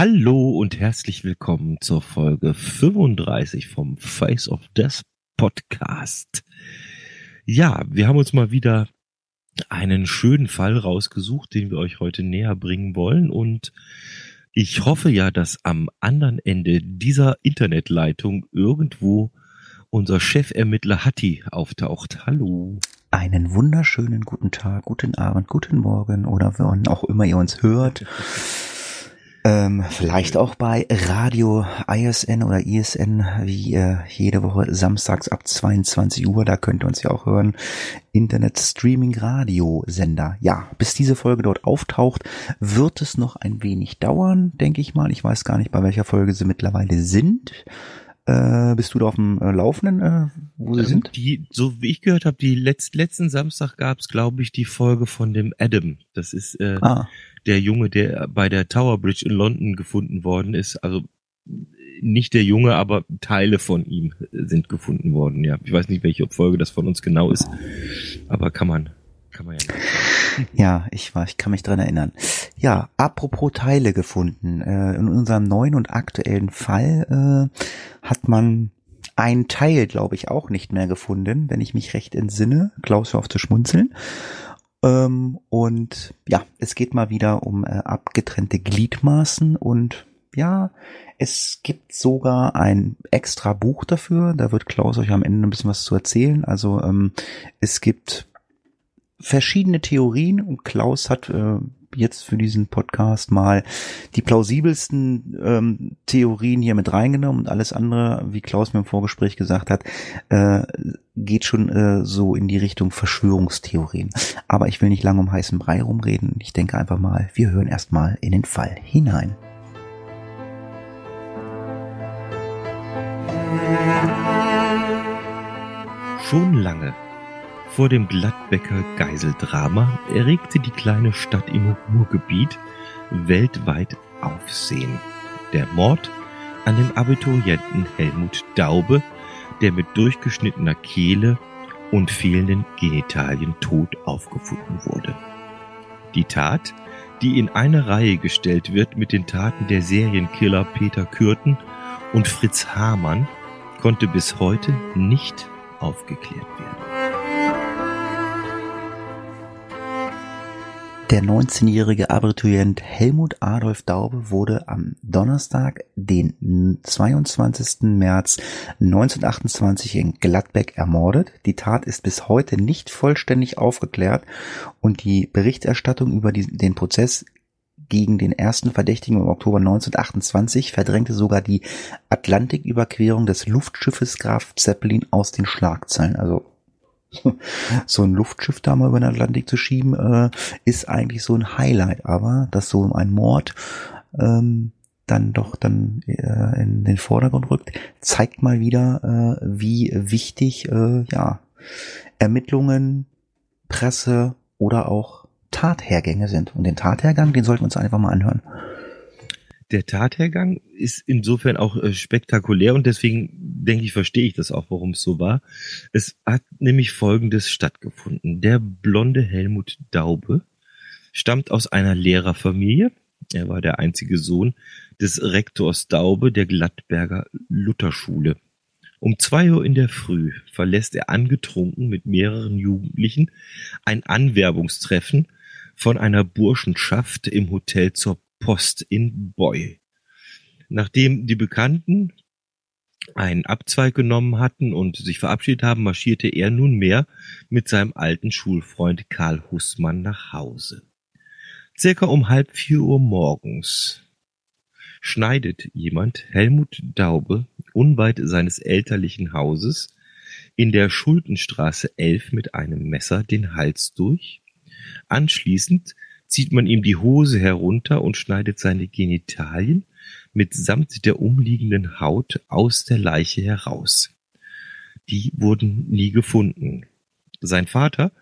Hallo und herzlich willkommen zur Folge 35 vom Face of Death Podcast. Ja, wir haben uns mal wieder einen schönen Fall rausgesucht, den wir euch heute näher bringen wollen und ich hoffe ja, dass am anderen Ende dieser Internetleitung irgendwo unser Chefermittler Hatti auftaucht. Hallo. Einen wunderschönen guten Tag, guten Abend, guten Morgen oder wann auch immer ihr uns hört. Ähm, vielleicht auch bei Radio ISN oder ISN, wie äh, jede Woche samstags ab 22 Uhr, da könnt ihr uns ja auch hören. Internet Streaming Radio Sender. Ja, bis diese Folge dort auftaucht, wird es noch ein wenig dauern, denke ich mal. Ich weiß gar nicht, bei welcher Folge sie mittlerweile sind. Äh, bist du da auf dem äh, Laufenden, äh, wo sie ähm, sind? Die, so wie ich gehört habe, die letzt, letzten Samstag gab es, glaube ich, die Folge von dem Adam. Das ist äh, ah. Der Junge, der bei der Tower Bridge in London gefunden worden ist. Also nicht der Junge, aber Teile von ihm sind gefunden worden. Ja, ich weiß nicht, welche Folge das von uns genau ist, aber kann man kann man ja. Ja, ich war, ich kann mich dran erinnern. Ja, apropos Teile gefunden. Äh, in unserem neuen und aktuellen Fall äh, hat man ein Teil, glaube ich, auch nicht mehr gefunden, wenn ich mich recht entsinne. Klaus hör auf zu schmunzeln. Ähm, und ja, es geht mal wieder um äh, abgetrennte Gliedmaßen und ja, es gibt sogar ein extra Buch dafür. Da wird Klaus euch am Ende ein bisschen was zu erzählen. Also ähm, es gibt verschiedene Theorien und Klaus hat äh, jetzt für diesen Podcast mal die plausibelsten ähm, Theorien hier mit reingenommen und alles andere, wie Klaus mir im Vorgespräch gesagt hat, äh, geht schon äh, so in die Richtung Verschwörungstheorien. Aber ich will nicht lange um heißen Brei rumreden. Ich denke einfach mal, wir hören erstmal in den Fall hinein. Schon lange vor dem Gladbecker Geiseldrama erregte die kleine Stadt im Ruhrgebiet weltweit Aufsehen. Der Mord an dem Abiturienten Helmut Daube, der mit durchgeschnittener Kehle und fehlenden Genitalien tot aufgefunden wurde. Die Tat, die in eine Reihe gestellt wird mit den Taten der Serienkiller Peter Kürten und Fritz Hamann, konnte bis heute nicht aufgeklärt werden. Der 19-jährige Abiturient Helmut Adolf Daube wurde am Donnerstag, den 22. März 1928 in Gladbeck ermordet. Die Tat ist bis heute nicht vollständig aufgeklärt und die Berichterstattung über die, den Prozess gegen den ersten Verdächtigen im Oktober 1928 verdrängte sogar die Atlantiküberquerung des Luftschiffes Graf Zeppelin aus den Schlagzeilen. Also so ein Luftschiff da mal über den Atlantik zu schieben, äh, ist eigentlich so ein Highlight. Aber dass so ein Mord ähm, dann doch dann äh, in den Vordergrund rückt, zeigt mal wieder, äh, wie wichtig äh, ja Ermittlungen, Presse oder auch Tathergänge sind. Und den Tathergang, den sollten wir uns einfach mal anhören der Tathergang ist insofern auch äh, spektakulär und deswegen denke ich, verstehe ich das auch, warum es so war. Es hat nämlich Folgendes stattgefunden. Der blonde Helmut Daube stammt aus einer Lehrerfamilie. Er war der einzige Sohn des Rektors Daube der Glattberger Lutherschule. Um zwei Uhr in der Früh verlässt er angetrunken mit mehreren Jugendlichen ein Anwerbungstreffen von einer Burschenschaft im Hotel zur Post in Boy. Nachdem die Bekannten einen Abzweig genommen hatten und sich verabschiedet haben, marschierte er nunmehr mit seinem alten Schulfreund Karl Hussmann nach Hause. Circa um halb vier Uhr morgens schneidet jemand Helmut Daube unweit seines elterlichen Hauses in der Schuldenstraße 11 mit einem Messer den Hals durch. Anschließend zieht man ihm die Hose herunter und schneidet seine Genitalien mitsamt der umliegenden Haut aus der Leiche heraus. Die wurden nie gefunden. Sein Vater,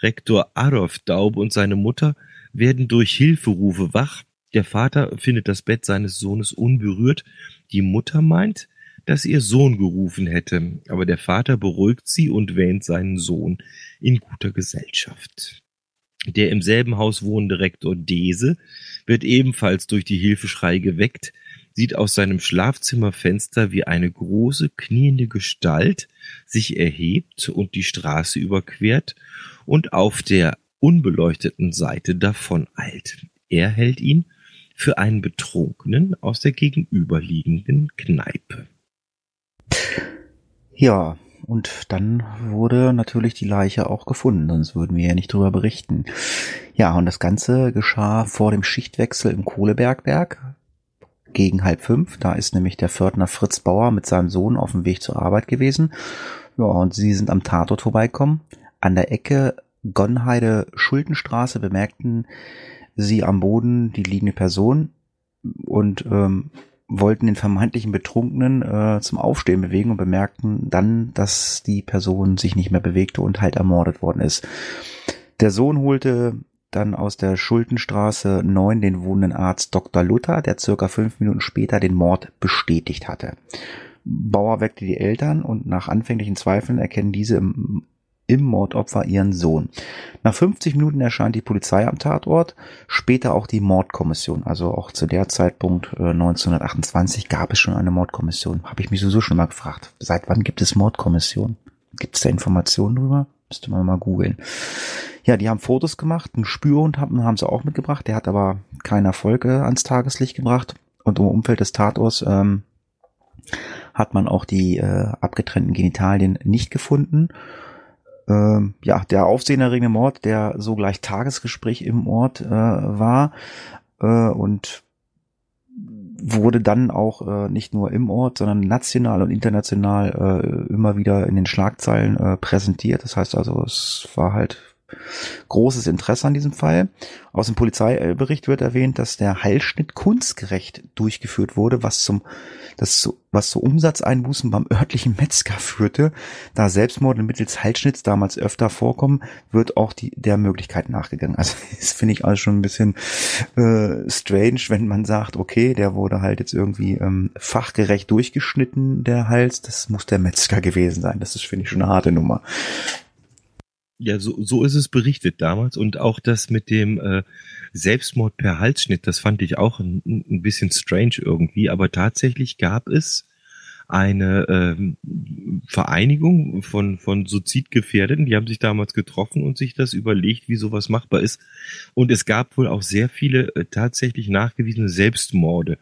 Rektor Adolf Daub und seine Mutter werden durch Hilferufe wach. Der Vater findet das Bett seines Sohnes unberührt. Die Mutter meint, dass ihr Sohn gerufen hätte, aber der Vater beruhigt sie und wähnt seinen Sohn in guter Gesellschaft. Der im selben Haus wohnende Rektor Dese wird ebenfalls durch die Hilfeschrei geweckt, sieht aus seinem Schlafzimmerfenster, wie eine große, kniende Gestalt sich erhebt und die Straße überquert und auf der unbeleuchteten Seite davon eilt. Er hält ihn für einen Betrunkenen aus der gegenüberliegenden Kneipe. Ja, und dann wurde natürlich die Leiche auch gefunden, sonst würden wir ja nicht drüber berichten. Ja, und das Ganze geschah vor dem Schichtwechsel im Kohlebergwerk gegen halb fünf. Da ist nämlich der Pförtner Fritz Bauer mit seinem Sohn auf dem Weg zur Arbeit gewesen. Ja, und sie sind am Tatort vorbeikommen. An der Ecke Gonnheide-Schultenstraße bemerkten sie am Boden die liegende Person und ähm, wollten den vermeintlichen Betrunkenen äh, zum Aufstehen bewegen und bemerkten dann, dass die Person sich nicht mehr bewegte und halt ermordet worden ist. Der Sohn holte dann aus der Schultenstraße 9 den wohnenden Arzt Dr. Luther, der circa fünf Minuten später den Mord bestätigt hatte. Bauer weckte die Eltern und nach anfänglichen Zweifeln erkennen diese im im Mordopfer ihren Sohn. Nach 50 Minuten erscheint die Polizei am Tatort, später auch die Mordkommission. Also auch zu der Zeitpunkt äh, 1928 gab es schon eine Mordkommission. Habe ich mich sowieso schon mal gefragt. Seit wann gibt es Mordkommission? Gibt es da Informationen drüber? Müsste man mal googeln. Ja, die haben Fotos gemacht, einen Spürhund haben, haben sie auch mitgebracht, der hat aber keinen Erfolg äh, ans Tageslicht gebracht. Und im Umfeld des Tatorts ähm, hat man auch die äh, abgetrennten Genitalien nicht gefunden ähm, ja, der aufsehenerregende Mord, der sogleich Tagesgespräch im Ort äh, war äh, und wurde dann auch äh, nicht nur im Ort, sondern national und international äh, immer wieder in den Schlagzeilen äh, präsentiert. Das heißt also, es war halt großes Interesse an diesem Fall. Aus dem Polizeibericht wird erwähnt, dass der Heilschnitt kunstgerecht durchgeführt wurde, was zum, das zu, was zu Umsatzeinbußen beim örtlichen Metzger führte. Da Selbstmorde mittels Heilschnitts damals öfter vorkommen, wird auch die, der Möglichkeit nachgegangen. Also das finde ich alles schon ein bisschen äh, strange, wenn man sagt, okay, der wurde halt jetzt irgendwie ähm, fachgerecht durchgeschnitten, der Hals. Das muss der Metzger gewesen sein. Das ist, finde ich, schon eine harte Nummer. Ja, so, so ist es berichtet damals und auch das mit dem äh, Selbstmord per Halsschnitt, das fand ich auch ein, ein bisschen strange irgendwie, aber tatsächlich gab es eine ähm, Vereinigung von, von Suizidgefährdeten, die haben sich damals getroffen und sich das überlegt, wie sowas machbar ist. Und es gab wohl auch sehr viele äh, tatsächlich nachgewiesene Selbstmorde.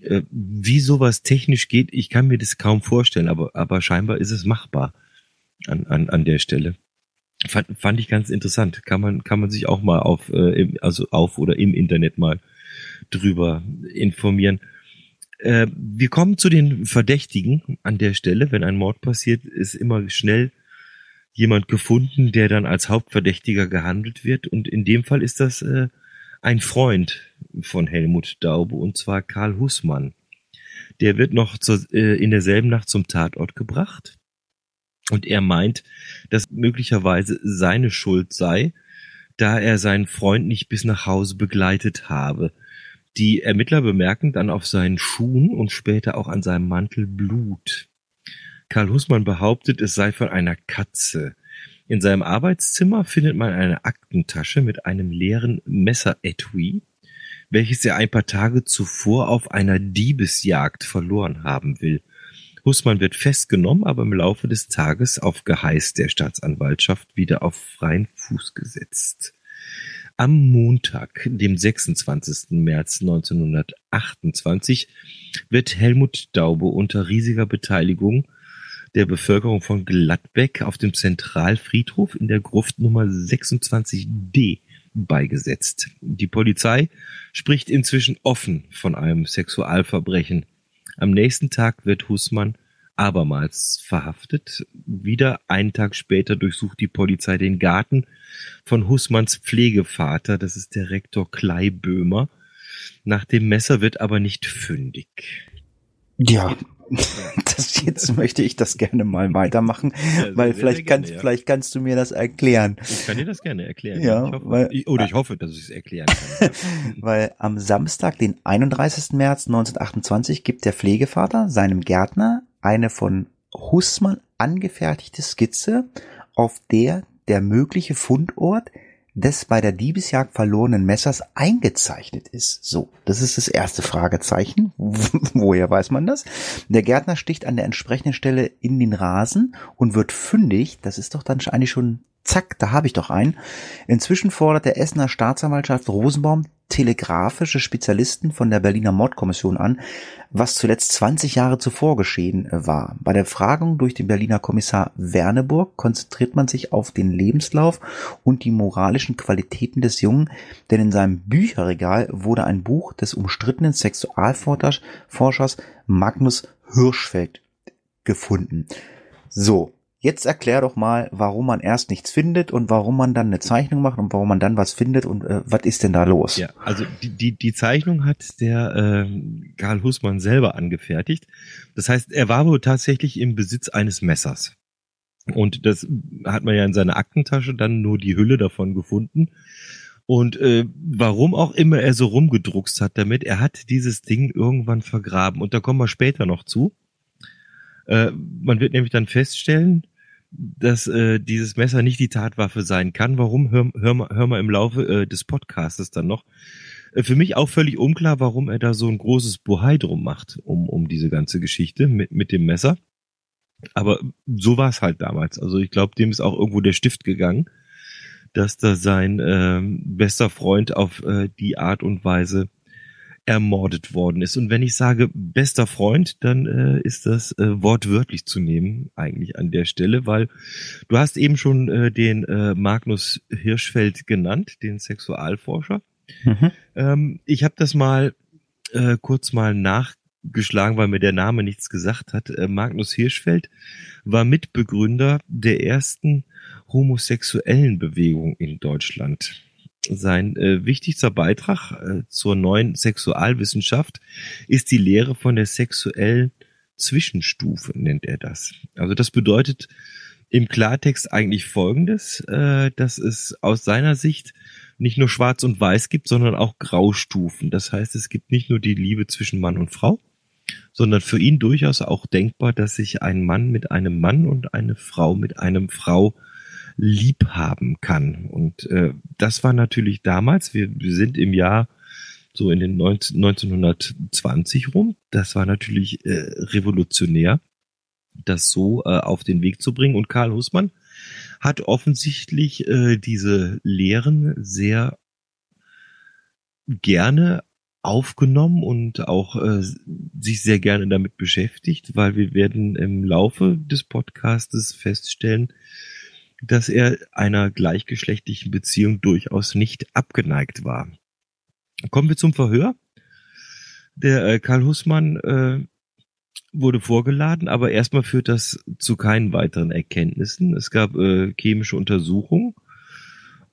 Äh, wie sowas technisch geht, ich kann mir das kaum vorstellen, aber, aber scheinbar ist es machbar an, an, an der Stelle. Fand, fand ich ganz interessant. Kann man, kann man sich auch mal auf, äh, im, also auf oder im Internet mal drüber informieren. Äh, wir kommen zu den Verdächtigen an der Stelle. Wenn ein Mord passiert, ist immer schnell jemand gefunden, der dann als Hauptverdächtiger gehandelt wird. Und in dem Fall ist das äh, ein Freund von Helmut Daube, und zwar Karl Hussmann. Der wird noch zur, äh, in derselben Nacht zum Tatort gebracht und er meint, dass möglicherweise seine Schuld sei, da er seinen Freund nicht bis nach Hause begleitet habe. Die Ermittler bemerken dann auf seinen Schuhen und später auch an seinem Mantel Blut. Karl Hussmann behauptet, es sei von einer Katze. In seinem Arbeitszimmer findet man eine Aktentasche mit einem leeren Messeretui, welches er ein paar Tage zuvor auf einer Diebesjagd verloren haben will. Hussmann wird festgenommen, aber im Laufe des Tages auf Geheiß der Staatsanwaltschaft wieder auf freien Fuß gesetzt. Am Montag, dem 26. März 1928, wird Helmut Daube unter riesiger Beteiligung der Bevölkerung von Gladbeck auf dem Zentralfriedhof in der Gruft Nummer 26d beigesetzt. Die Polizei spricht inzwischen offen von einem Sexualverbrechen am nächsten Tag wird Hussmann abermals verhaftet. Wieder einen Tag später durchsucht die Polizei den Garten von Hussmanns Pflegevater, das ist der Rektor Kleiböhmer. Nach dem Messer wird aber nicht fündig. Ja, das, jetzt möchte ich das gerne mal weitermachen, ja, weil vielleicht sehr kannst, ja. vielleicht kannst du mir das erklären. Ich kann dir das gerne erklären. Ja, ich hoffe, weil, ich, oder ich hoffe, dass ich es erklären kann. weil am Samstag, den 31. März 1928, gibt der Pflegevater seinem Gärtner eine von Hussmann angefertigte Skizze, auf der der mögliche Fundort des bei der Diebesjagd verlorenen Messers eingezeichnet ist. So, das ist das erste Fragezeichen. Woher weiß man das? Der Gärtner sticht an der entsprechenden Stelle in den Rasen und wird fündig. Das ist doch dann eigentlich schon Zack, da habe ich doch einen. Inzwischen fordert der Essener Staatsanwaltschaft Rosenbaum telegrafische Spezialisten von der Berliner Mordkommission an, was zuletzt 20 Jahre zuvor geschehen war. Bei der Fragung durch den Berliner Kommissar Werneburg konzentriert man sich auf den Lebenslauf und die moralischen Qualitäten des Jungen, denn in seinem Bücherregal wurde ein Buch des umstrittenen Sexualforschers Magnus Hirschfeld gefunden. So, Jetzt erklär doch mal, warum man erst nichts findet und warum man dann eine Zeichnung macht und warum man dann was findet und äh, was ist denn da los? Ja, also die, die, die Zeichnung hat der äh, Karl Hussmann selber angefertigt. Das heißt, er war wohl tatsächlich im Besitz eines Messers. Und das hat man ja in seiner Aktentasche dann nur die Hülle davon gefunden. Und äh, warum auch immer er so rumgedruckst hat damit, er hat dieses Ding irgendwann vergraben. Und da kommen wir später noch zu. Äh, man wird nämlich dann feststellen, dass äh, dieses Messer nicht die Tatwaffe sein kann. Warum? Hör, hör, hör mal im Laufe äh, des Podcastes dann noch. Äh, für mich auch völlig unklar, warum er da so ein großes Bohai drum macht, um, um diese ganze Geschichte mit, mit dem Messer. Aber so war es halt damals. Also ich glaube, dem ist auch irgendwo der Stift gegangen, dass da sein äh, bester Freund auf äh, die Art und Weise ermordet worden ist. Und wenn ich sage bester Freund, dann äh, ist das äh, wortwörtlich zu nehmen eigentlich an der Stelle, weil du hast eben schon äh, den äh, Magnus Hirschfeld genannt, den Sexualforscher. Mhm. Ähm, ich habe das mal äh, kurz mal nachgeschlagen, weil mir der Name nichts gesagt hat. Äh, Magnus Hirschfeld war Mitbegründer der ersten homosexuellen Bewegung in Deutschland sein äh, wichtigster Beitrag äh, zur neuen Sexualwissenschaft ist die Lehre von der sexuellen Zwischenstufe, nennt er das. Also das bedeutet im Klartext eigentlich Folgendes, äh, dass es aus seiner Sicht nicht nur Schwarz und Weiß gibt, sondern auch Graustufen. Das heißt, es gibt nicht nur die Liebe zwischen Mann und Frau, sondern für ihn durchaus auch denkbar, dass sich ein Mann mit einem Mann und eine Frau mit einem Frau lieb haben kann. Und äh, das war natürlich damals, wir, wir sind im Jahr so in den 19, 1920 rum, das war natürlich äh, revolutionär, das so äh, auf den Weg zu bringen. Und Karl Hussmann hat offensichtlich äh, diese Lehren sehr gerne aufgenommen und auch äh, sich sehr gerne damit beschäftigt, weil wir werden im Laufe des Podcastes feststellen, dass er einer gleichgeschlechtlichen Beziehung durchaus nicht abgeneigt war. Kommen wir zum Verhör. Der äh, Karl Hussmann äh, wurde vorgeladen, aber erstmal führt das zu keinen weiteren Erkenntnissen. Es gab äh, chemische Untersuchungen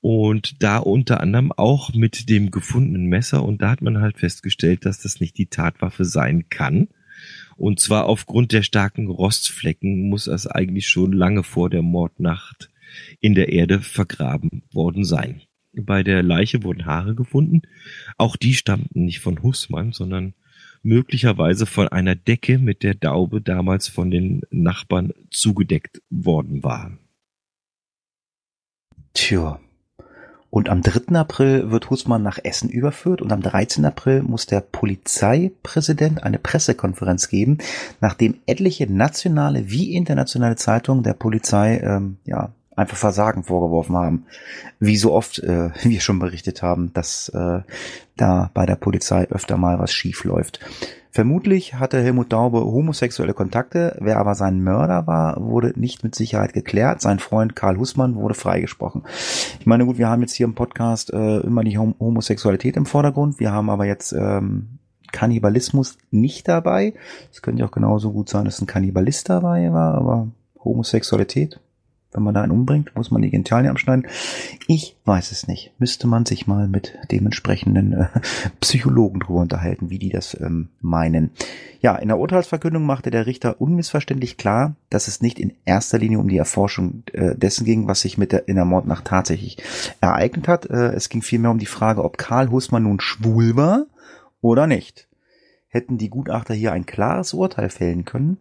und da unter anderem auch mit dem gefundenen Messer und da hat man halt festgestellt, dass das nicht die Tatwaffe sein kann. Und zwar aufgrund der starken Rostflecken muss das eigentlich schon lange vor der Mordnacht in der Erde vergraben worden sein. Bei der Leiche wurden Haare gefunden. Auch die stammten nicht von Hussmann, sondern möglicherweise von einer Decke, mit der Daube damals von den Nachbarn zugedeckt worden war. Tja. Und am 3. April wird Hussmann nach Essen überführt und am 13. April muss der Polizeipräsident eine Pressekonferenz geben, nachdem etliche nationale wie internationale Zeitungen der Polizei ähm, ja, einfach Versagen vorgeworfen haben. Wie so oft äh, wir schon berichtet haben, dass äh, da bei der Polizei öfter mal was schief läuft. Vermutlich hatte Helmut Daube homosexuelle Kontakte, wer aber sein Mörder war, wurde nicht mit Sicherheit geklärt. Sein Freund Karl Hussmann wurde freigesprochen. Ich meine, gut, wir haben jetzt hier im Podcast äh, immer die Homosexualität im Vordergrund. Wir haben aber jetzt ähm, Kannibalismus nicht dabei. Es könnte ja auch genauso gut sein, dass ein Kannibalist dabei war, aber Homosexualität wenn man da einen umbringt, muss man die Genitalien abschneiden. Ich weiß es nicht. Müsste man sich mal mit dementsprechenden äh, Psychologen drüber unterhalten, wie die das ähm, meinen. Ja, in der Urteilsverkündung machte der Richter unmissverständlich klar, dass es nicht in erster Linie um die Erforschung äh, dessen ging, was sich mit der, in der Mordnacht tatsächlich ereignet hat. Äh, es ging vielmehr um die Frage, ob Karl Hussmann nun schwul war oder nicht hätten die Gutachter hier ein klares Urteil fällen können,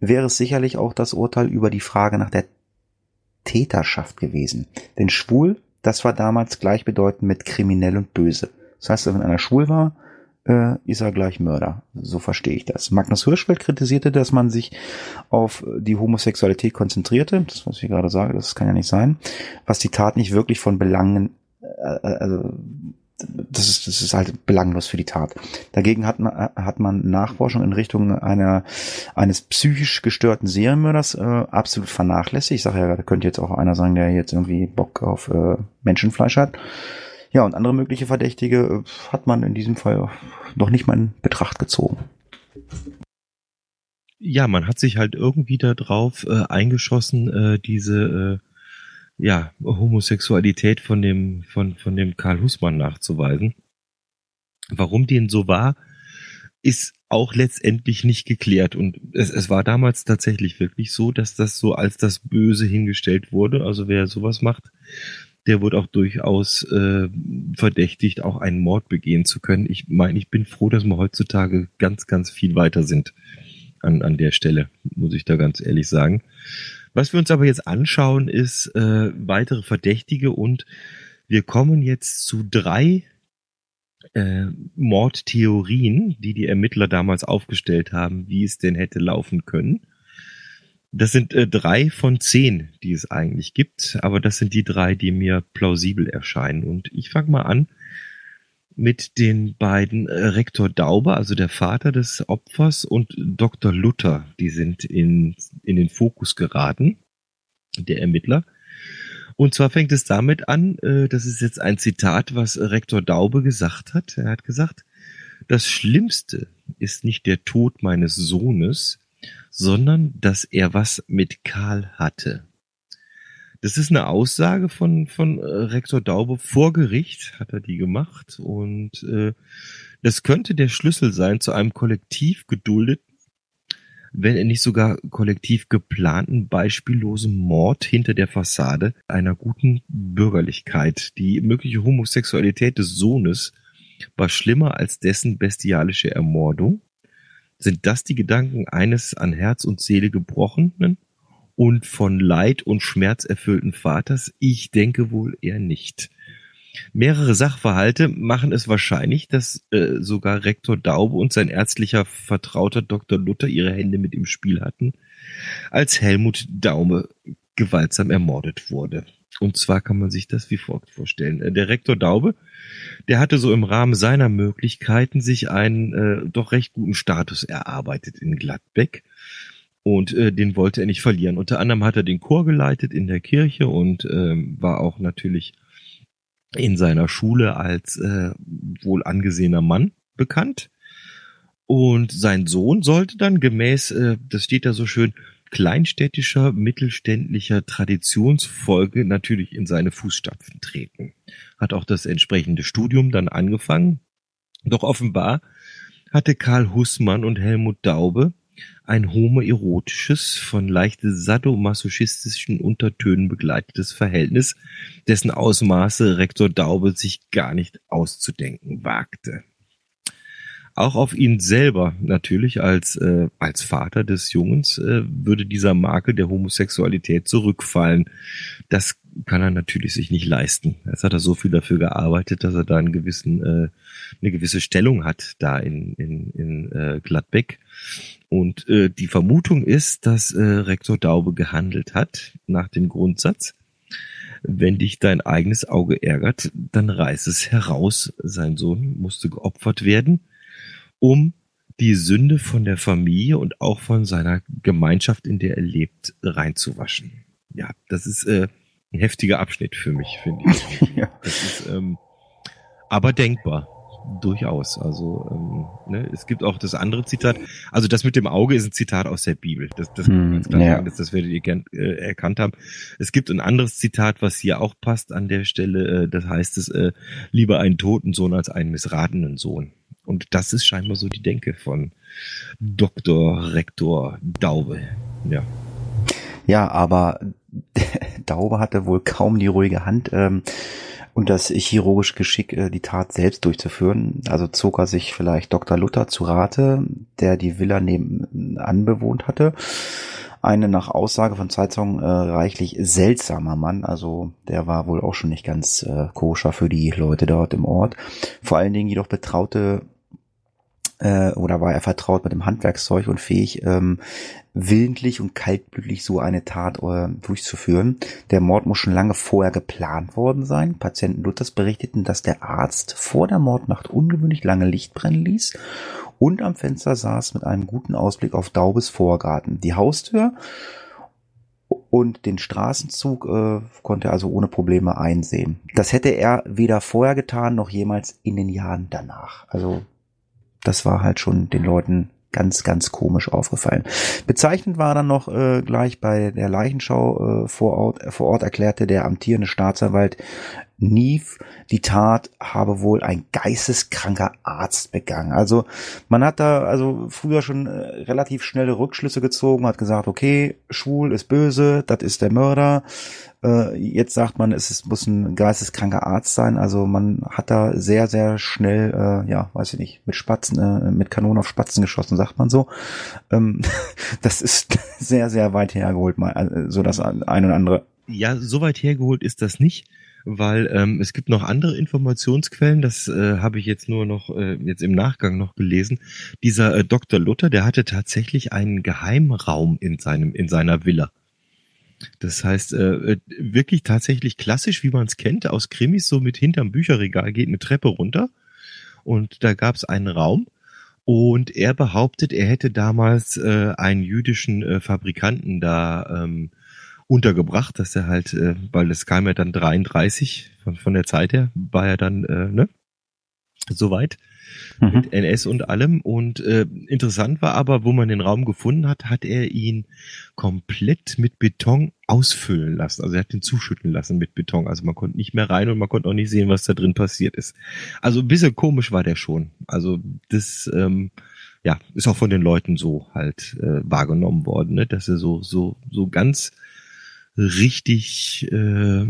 wäre es sicherlich auch das Urteil über die Frage nach der Täterschaft gewesen. Denn schwul, das war damals gleichbedeutend mit kriminell und böse. Das heißt, wenn einer schwul war, äh, ist er gleich Mörder. So verstehe ich das. Magnus Hirschfeld kritisierte, dass man sich auf die Homosexualität konzentrierte. Das, was ich gerade sage, das kann ja nicht sein. Was die Tat nicht wirklich von Belangen, äh, also das ist, das ist halt belanglos für die Tat. Dagegen hat man, hat man Nachforschung in Richtung einer, eines psychisch gestörten Serienmörders äh, absolut vernachlässigt. Ich sage ja, da könnte jetzt auch einer sagen, der jetzt irgendwie Bock auf äh, Menschenfleisch hat. Ja, und andere mögliche Verdächtige äh, hat man in diesem Fall noch nicht mal in Betracht gezogen. Ja, man hat sich halt irgendwie darauf äh, eingeschossen, äh, diese äh, ja, Homosexualität von dem, von, von dem Karl Hussmann nachzuweisen. Warum den so war, ist auch letztendlich nicht geklärt. Und es, es war damals tatsächlich wirklich so, dass das so als das Böse hingestellt wurde. Also wer sowas macht, der wird auch durchaus äh, verdächtigt, auch einen Mord begehen zu können. Ich meine, ich bin froh, dass wir heutzutage ganz, ganz viel weiter sind an, an der Stelle, muss ich da ganz ehrlich sagen. Was wir uns aber jetzt anschauen, ist äh, weitere Verdächtige und wir kommen jetzt zu drei äh, Mordtheorien, die die Ermittler damals aufgestellt haben, wie es denn hätte laufen können. Das sind äh, drei von zehn, die es eigentlich gibt, aber das sind die drei, die mir plausibel erscheinen. Und ich fange mal an mit den beiden äh, Rektor Dauber, also der Vater des Opfers, und Dr. Luther. Die sind in, in den Fokus geraten, der Ermittler. Und zwar fängt es damit an, äh, das ist jetzt ein Zitat, was Rektor Daube gesagt hat. Er hat gesagt, das Schlimmste ist nicht der Tod meines Sohnes, sondern dass er was mit Karl hatte. Das ist eine Aussage von, von äh, Rektor Daube vor Gericht, hat er die gemacht. Und äh, das könnte der Schlüssel sein zu einem kollektiv geduldeten, wenn er nicht sogar kollektiv geplanten, beispiellosen Mord hinter der Fassade einer guten Bürgerlichkeit. Die mögliche Homosexualität des Sohnes war schlimmer als dessen bestialische Ermordung. Sind das die Gedanken eines an Herz und Seele gebrochenen und von Leid und Schmerz erfüllten Vaters? Ich denke wohl eher nicht. Mehrere Sachverhalte machen es wahrscheinlich, dass äh, sogar Rektor Daube und sein ärztlicher Vertrauter Dr. Luther ihre Hände mit im Spiel hatten, als Helmut Daume gewaltsam ermordet wurde. Und zwar kann man sich das wie folgt vorstellen. Äh, der Rektor Daube, der hatte so im Rahmen seiner Möglichkeiten sich einen äh, doch recht guten Status erarbeitet in Gladbeck und äh, den wollte er nicht verlieren. Unter anderem hat er den Chor geleitet in der Kirche und ähm, war auch natürlich in seiner Schule als äh, wohl angesehener Mann bekannt. Und sein Sohn sollte dann gemäß, äh, das steht da so schön, kleinstädtischer, mittelständlicher Traditionsfolge natürlich in seine Fußstapfen treten. Hat auch das entsprechende Studium dann angefangen. Doch offenbar hatte Karl Hussmann und Helmut Daube ein homoerotisches, von leicht sadomasochistischen Untertönen begleitetes Verhältnis, dessen Ausmaße Rektor Daube sich gar nicht auszudenken wagte. Auch auf ihn selber natürlich als, äh, als Vater des Jungens äh, würde dieser Makel der Homosexualität zurückfallen. Das kann er natürlich sich nicht leisten. Jetzt hat er so viel dafür gearbeitet, dass er da einen gewissen, äh, eine gewisse Stellung hat da in, in, in äh, Gladbeck. Und äh, die Vermutung ist, dass äh, Rektor Daube gehandelt hat nach dem Grundsatz, wenn dich dein eigenes Auge ärgert, dann reiß es heraus. Sein Sohn musste geopfert werden um die Sünde von der Familie und auch von seiner Gemeinschaft, in der er lebt, reinzuwaschen. Ja, das ist äh, ein heftiger Abschnitt für mich, finde ich. ja. Das ist ähm, aber denkbar. Durchaus. Also ähm, ne, es gibt auch das andere Zitat. Also das mit dem Auge ist ein Zitat aus der Bibel. Das, das, hm, ja. das, das werdet ihr gern äh, erkannt haben. Es gibt ein anderes Zitat, was hier auch passt an der Stelle. Äh, das heißt es äh, lieber einen toten Sohn als einen missratenen Sohn. Und das ist scheinbar so die Denke von Dr. Rektor Daube. Ja. Ja, aber Daube hatte wohl kaum die ruhige Hand. Ähm, und das chirurgische Geschick, äh, die Tat selbst durchzuführen. Also zog er sich vielleicht Dr. Luther zu Rate, der die Villa nebenan bewohnt hatte. Eine nach Aussage von Zeitzeugen äh, reichlich seltsamer Mann, also der war wohl auch schon nicht ganz äh, koscher für die Leute dort im Ort. Vor allen Dingen jedoch betraute äh, oder war er vertraut mit dem Handwerkszeug und fähig, ähm, willentlich und kaltblütig so eine Tat äh, durchzuführen. Der Mord muss schon lange vorher geplant worden sein. Patienten Luthers berichteten, dass der Arzt vor der Mordnacht ungewöhnlich lange Licht brennen ließ und am Fenster saß mit einem guten Ausblick auf Daubes Vorgarten. Die Haustür und den Straßenzug äh, konnte er also ohne Probleme einsehen. Das hätte er weder vorher getan noch jemals in den Jahren danach. Also das war halt schon den Leuten ganz, ganz komisch aufgefallen. Bezeichnend war dann noch äh, gleich bei der Leichenschau äh, vor, Ort, äh, vor Ort erklärte der amtierende Staatsanwalt Neve, die Tat habe wohl ein geisteskranker Arzt begangen. Also man hat da also früher schon äh, relativ schnelle Rückschlüsse gezogen, hat gesagt, okay, schwul ist böse, das ist der Mörder. Äh, jetzt sagt man, es muss ein geisteskranker Arzt sein. Also man hat da sehr, sehr schnell, äh, ja, weiß ich nicht, mit Spatzen, mit Kanonen auf Spatzen geschossen, sagt man so. Ähm, das ist sehr, sehr weit hergeholt, mal, so das ein und andere. Ja, so weit hergeholt ist das nicht weil ähm, es gibt noch andere Informationsquellen, das äh, habe ich jetzt nur noch äh, jetzt im Nachgang noch gelesen. Dieser äh, Dr. Luther, der hatte tatsächlich einen Geheimraum in seinem in seiner Villa. Das heißt, äh, äh, wirklich tatsächlich klassisch, wie man es kennt, aus Krimis, so mit hinterm Bücherregal geht eine Treppe runter und da gab es einen Raum und er behauptet, er hätte damals äh, einen jüdischen äh, Fabrikanten da ähm, untergebracht, dass er halt, äh, weil es kam ja dann 33 von, von der Zeit her, war er dann, äh, ne, soweit mhm. mit NS und allem. Und äh, interessant war aber, wo man den Raum gefunden hat, hat er ihn komplett mit Beton ausfüllen lassen. Also er hat ihn zuschütten lassen mit Beton. Also man konnte nicht mehr rein und man konnte auch nicht sehen, was da drin passiert ist. Also ein bisschen komisch war der schon. Also das ähm, ja ist auch von den Leuten so halt äh, wahrgenommen worden, ne? dass er so so so ganz richtig äh,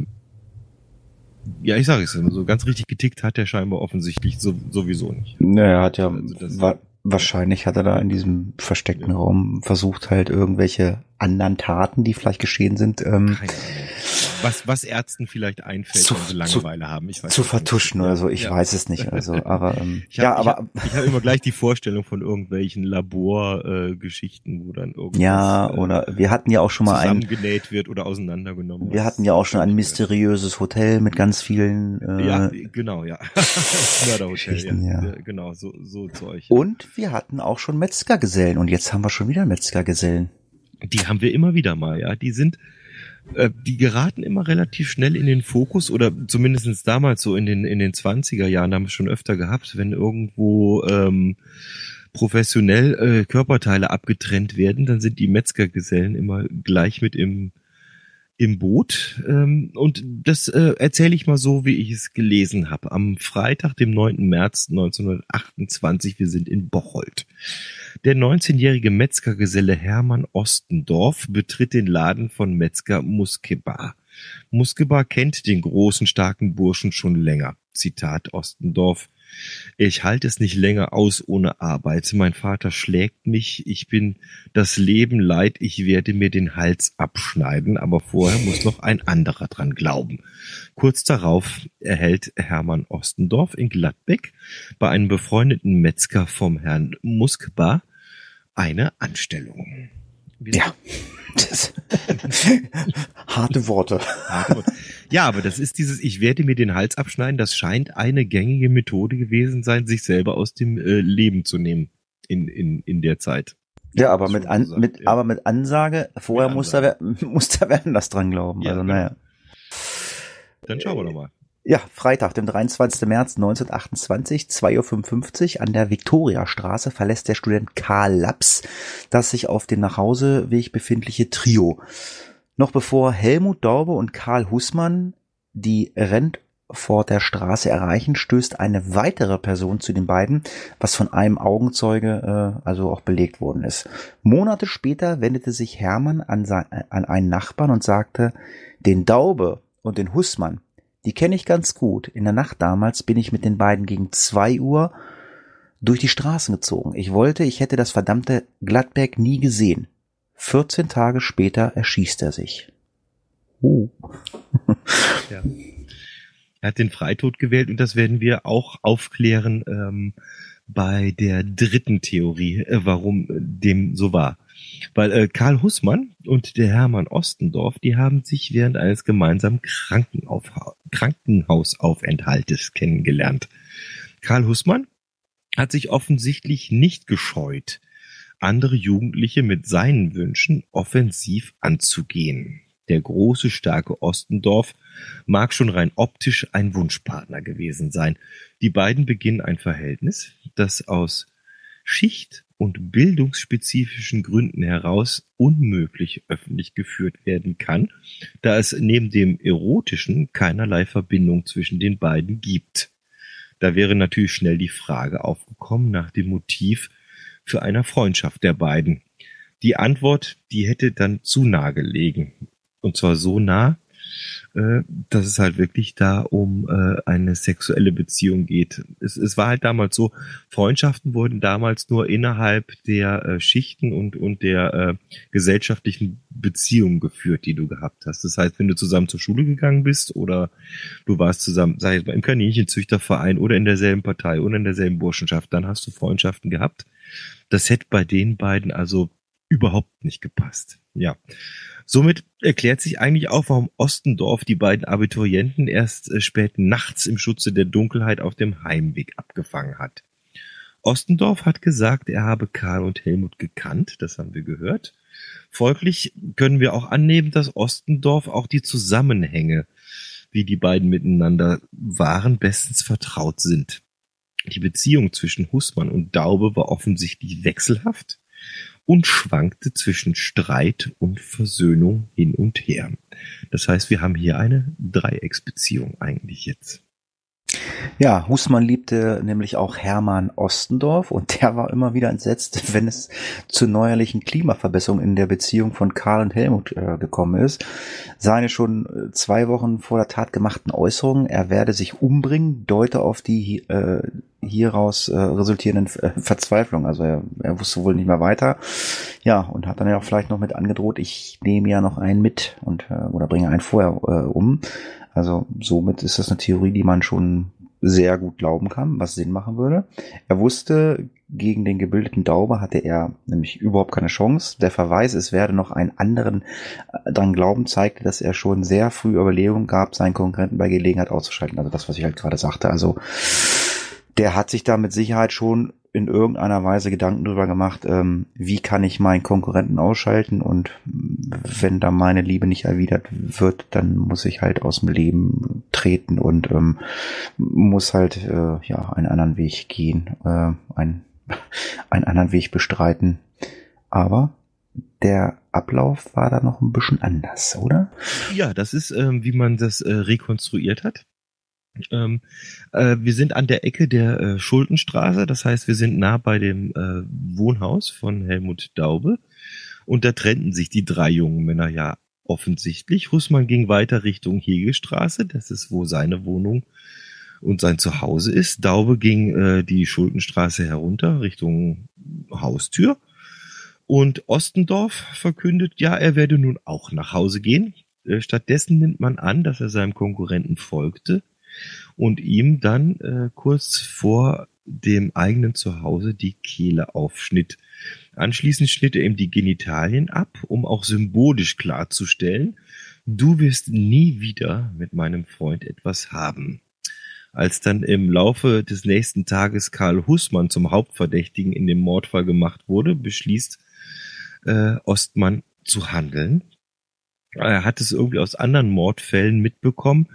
ja, ich sage es immer so, ganz richtig getickt hat er scheinbar offensichtlich so, sowieso nicht. Naja, er hat ja, also wa wahrscheinlich hat er da in diesem versteckten ja. Raum versucht halt irgendwelche anderen Taten, die vielleicht geschehen sind, ähm, Keine Ahnung was, was Ärzten vielleicht einfällt, zu, wenn sie Langeweile zu, haben. Ich weiß zu vertuschen oder so, ich ja. weiß es nicht. Also, aber ähm, ich hab, ja, aber ich habe hab immer gleich die Vorstellung von irgendwelchen Laborgeschichten, äh, wo dann irgendwas ja äh, oder wir hatten ja auch schon mal ein zusammengenäht wird oder auseinandergenommen. Wir hatten ja auch schon ein mysteriöses Hotel mit ganz vielen. Äh, ja, genau, ja. Mörderhotel, ja. ja. Genau, so so Zeug. Und wir hatten auch schon Metzgergesellen und jetzt haben wir schon wieder Metzgergesellen. Die haben wir immer wieder mal, ja. Die sind äh, die geraten immer relativ schnell in den Fokus oder zumindestens damals so in den in den 20er Jahren haben wir schon öfter gehabt, wenn irgendwo ähm, professionell äh, Körperteile abgetrennt werden, dann sind die Metzgergesellen immer gleich mit im im Boot. Ähm, und das äh, erzähle ich mal so, wie ich es gelesen habe. Am Freitag, dem 9. März 1928, wir sind in Bocholt. Der 19-jährige Metzgergeselle Hermann Ostendorf betritt den Laden von Metzger Muskebar. Muskebar kennt den großen, starken Burschen schon länger. Zitat Ostendorf. Ich halte es nicht länger aus ohne Arbeit. Mein Vater schlägt mich. Ich bin das Leben leid. Ich werde mir den Hals abschneiden. Aber vorher muss noch ein anderer dran glauben. Kurz darauf erhält Hermann Ostendorf in Gladbeck bei einem befreundeten Metzger vom Herrn Muskbar eine Anstellung. Ja. Harte Worte. Harte Worte. Ja, aber das ist dieses, ich werde mir den Hals abschneiden, das scheint eine gängige Methode gewesen sein, sich selber aus dem äh, Leben zu nehmen in, in, in der Zeit. Ja, aber mit, an, mit, ja. aber mit Ansage, vorher mit muss. Da, muss da werden das dran glauben. Ja, also, genau. naja. Dann schauen wir doch mal. Ja, Freitag, dem 23. März 1928, 2.55 Uhr an der Viktoriastraße verlässt der Student Karl Laps das sich auf dem Nachhauseweg befindliche Trio. Noch bevor Helmut Daube und Karl Hussmann die Rentforter Straße erreichen, stößt eine weitere Person zu den beiden, was von einem Augenzeuge äh, also auch belegt worden ist. Monate später wendete sich Hermann an, sein, an einen Nachbarn und sagte, den Daube und den Hussmann die kenne ich ganz gut. In der Nacht damals bin ich mit den beiden gegen zwei Uhr durch die Straßen gezogen. Ich wollte, ich hätte das verdammte Gladberg nie gesehen. 14 Tage später erschießt er sich. Uh. ja. Er hat den Freitod gewählt und das werden wir auch aufklären ähm, bei der dritten Theorie, äh, warum dem so war. Weil äh, Karl Hussmann und der Hermann Ostendorf, die haben sich während eines gemeinsamen Krankenauf Krankenhausaufenthaltes kennengelernt. Karl Hussmann hat sich offensichtlich nicht gescheut, andere Jugendliche mit seinen Wünschen offensiv anzugehen. Der große, starke Ostendorf mag schon rein optisch ein Wunschpartner gewesen sein. Die beiden beginnen ein Verhältnis, das aus Schicht- und bildungsspezifischen Gründen heraus unmöglich öffentlich geführt werden kann, da es neben dem Erotischen keinerlei Verbindung zwischen den beiden gibt. Da wäre natürlich schnell die Frage aufgekommen nach dem Motiv für eine Freundschaft der beiden. Die Antwort, die hätte dann zu nah gelegen. Und zwar so nah, äh, dass es halt wirklich da um äh, eine sexuelle Beziehung geht. Es, es war halt damals so, Freundschaften wurden damals nur innerhalb der äh, Schichten und, und der äh, gesellschaftlichen Beziehungen geführt, die du gehabt hast. Das heißt, wenn du zusammen zur Schule gegangen bist oder du warst zusammen, sag ich mal, im Kaninchenzüchterverein oder in derselben Partei oder in derselben Burschenschaft, dann hast du Freundschaften gehabt. Das hätte bei den beiden also überhaupt nicht gepasst. Ja. Somit erklärt sich eigentlich auch, warum Ostendorf die beiden Abiturienten erst äh, spät nachts im Schutze der Dunkelheit auf dem Heimweg abgefangen hat. Ostendorf hat gesagt, er habe Karl und Helmut gekannt, das haben wir gehört. Folglich können wir auch annehmen, dass Ostendorf auch die Zusammenhänge, wie die beiden miteinander waren, bestens vertraut sind. Die Beziehung zwischen Hussmann und Daube war offensichtlich wechselhaft und schwankte zwischen Streit und Versöhnung hin und her. Das heißt, wir haben hier eine Dreiecksbeziehung eigentlich jetzt. Ja, Husmann liebte nämlich auch Hermann Ostendorf und der war immer wieder entsetzt, wenn es zu neuerlichen Klimaverbesserungen in der Beziehung von Karl und Helmut äh, gekommen ist. Seine schon äh, zwei Wochen vor der Tat gemachten Äußerungen, er werde sich umbringen, deute auf die äh, hieraus äh, resultierenden äh, Verzweiflung. Also er, er wusste wohl nicht mehr weiter. Ja, und hat dann ja auch vielleicht noch mit angedroht, ich nehme ja noch einen mit und äh, oder bringe einen vorher äh, um. Also somit ist das eine Theorie, die man schon sehr gut glauben kann, was Sinn machen würde. Er wusste, gegen den gebildeten Dauber hatte er nämlich überhaupt keine Chance. Der Verweis, es werde noch einen anderen äh, dran glauben, zeigte, dass er schon sehr früh Überlegungen gab, seinen Konkurrenten bei Gelegenheit auszuschalten. Also das, was ich halt gerade sagte. Also der hat sich da mit Sicherheit schon in irgendeiner Weise Gedanken drüber gemacht, ähm, wie kann ich meinen Konkurrenten ausschalten und wenn da meine Liebe nicht erwidert wird, dann muss ich halt aus dem Leben treten und ähm, muss halt äh, ja einen anderen Weg gehen, äh, einen, einen anderen Weg bestreiten. Aber der Ablauf war da noch ein bisschen anders, oder? Ja, das ist, ähm, wie man das äh, rekonstruiert hat. Ähm, äh, wir sind an der Ecke der äh, Schuldenstraße, das heißt, wir sind nah bei dem äh, Wohnhaus von Helmut Daube und da trennten sich die drei jungen Männer ja offensichtlich. Hussmann ging weiter Richtung Hegelstraße, das ist wo seine Wohnung und sein Zuhause ist. Daube ging äh, die Schuldenstraße herunter Richtung Haustür und Ostendorf verkündet, ja, er werde nun auch nach Hause gehen. Äh, stattdessen nimmt man an, dass er seinem Konkurrenten folgte und ihm dann äh, kurz vor dem eigenen Zuhause die Kehle aufschnitt. Anschließend schnitt er ihm die Genitalien ab, um auch symbolisch klarzustellen, du wirst nie wieder mit meinem Freund etwas haben. Als dann im Laufe des nächsten Tages Karl Hussmann zum Hauptverdächtigen in dem Mordfall gemacht wurde, beschließt äh, Ostmann zu handeln. Er hat es irgendwie aus anderen Mordfällen mitbekommen,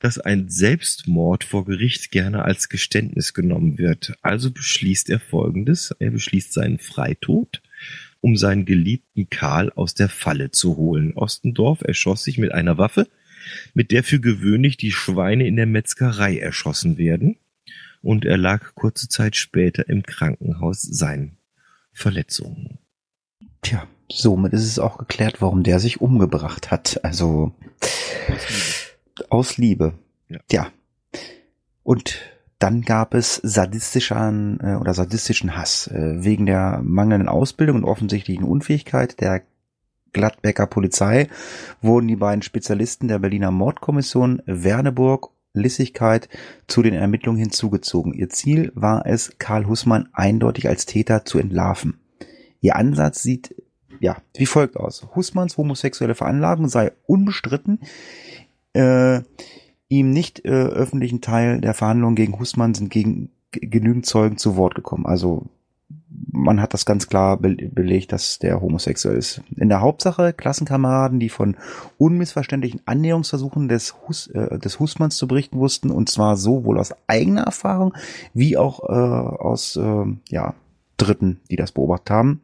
dass ein Selbstmord vor Gericht gerne als Geständnis genommen wird. Also beschließt er Folgendes. Er beschließt seinen Freitod, um seinen geliebten Karl aus der Falle zu holen. Ostendorf erschoss sich mit einer Waffe, mit der für gewöhnlich die Schweine in der Metzgerei erschossen werden. Und er lag kurze Zeit später im Krankenhaus seinen Verletzungen. Tja, somit ist es auch geklärt, warum der sich umgebracht hat. Also aus Liebe. Ja. ja. Und dann gab es sadistischen äh, oder sadistischen Hass äh, wegen der mangelnden Ausbildung und offensichtlichen Unfähigkeit der Gladbecker Polizei wurden die beiden Spezialisten der Berliner Mordkommission Werneburg Lissigkeit zu den Ermittlungen hinzugezogen. Ihr Ziel war es, Karl Hussmann eindeutig als Täter zu entlarven. Ihr Ansatz sieht ja wie folgt aus. Hussmanns homosexuelle Veranlagung sei unbestritten äh, ihm nicht äh, öffentlichen Teil der Verhandlungen gegen Husmann sind gegen genügend Zeugen zu Wort gekommen. Also man hat das ganz klar be belegt, dass der homosexuell ist. In der Hauptsache Klassenkameraden, die von unmissverständlichen Annäherungsversuchen des, Hus, äh, des Husmanns zu berichten wussten, und zwar sowohl aus eigener Erfahrung wie auch äh, aus äh, ja, Dritten, die das beobachtet haben.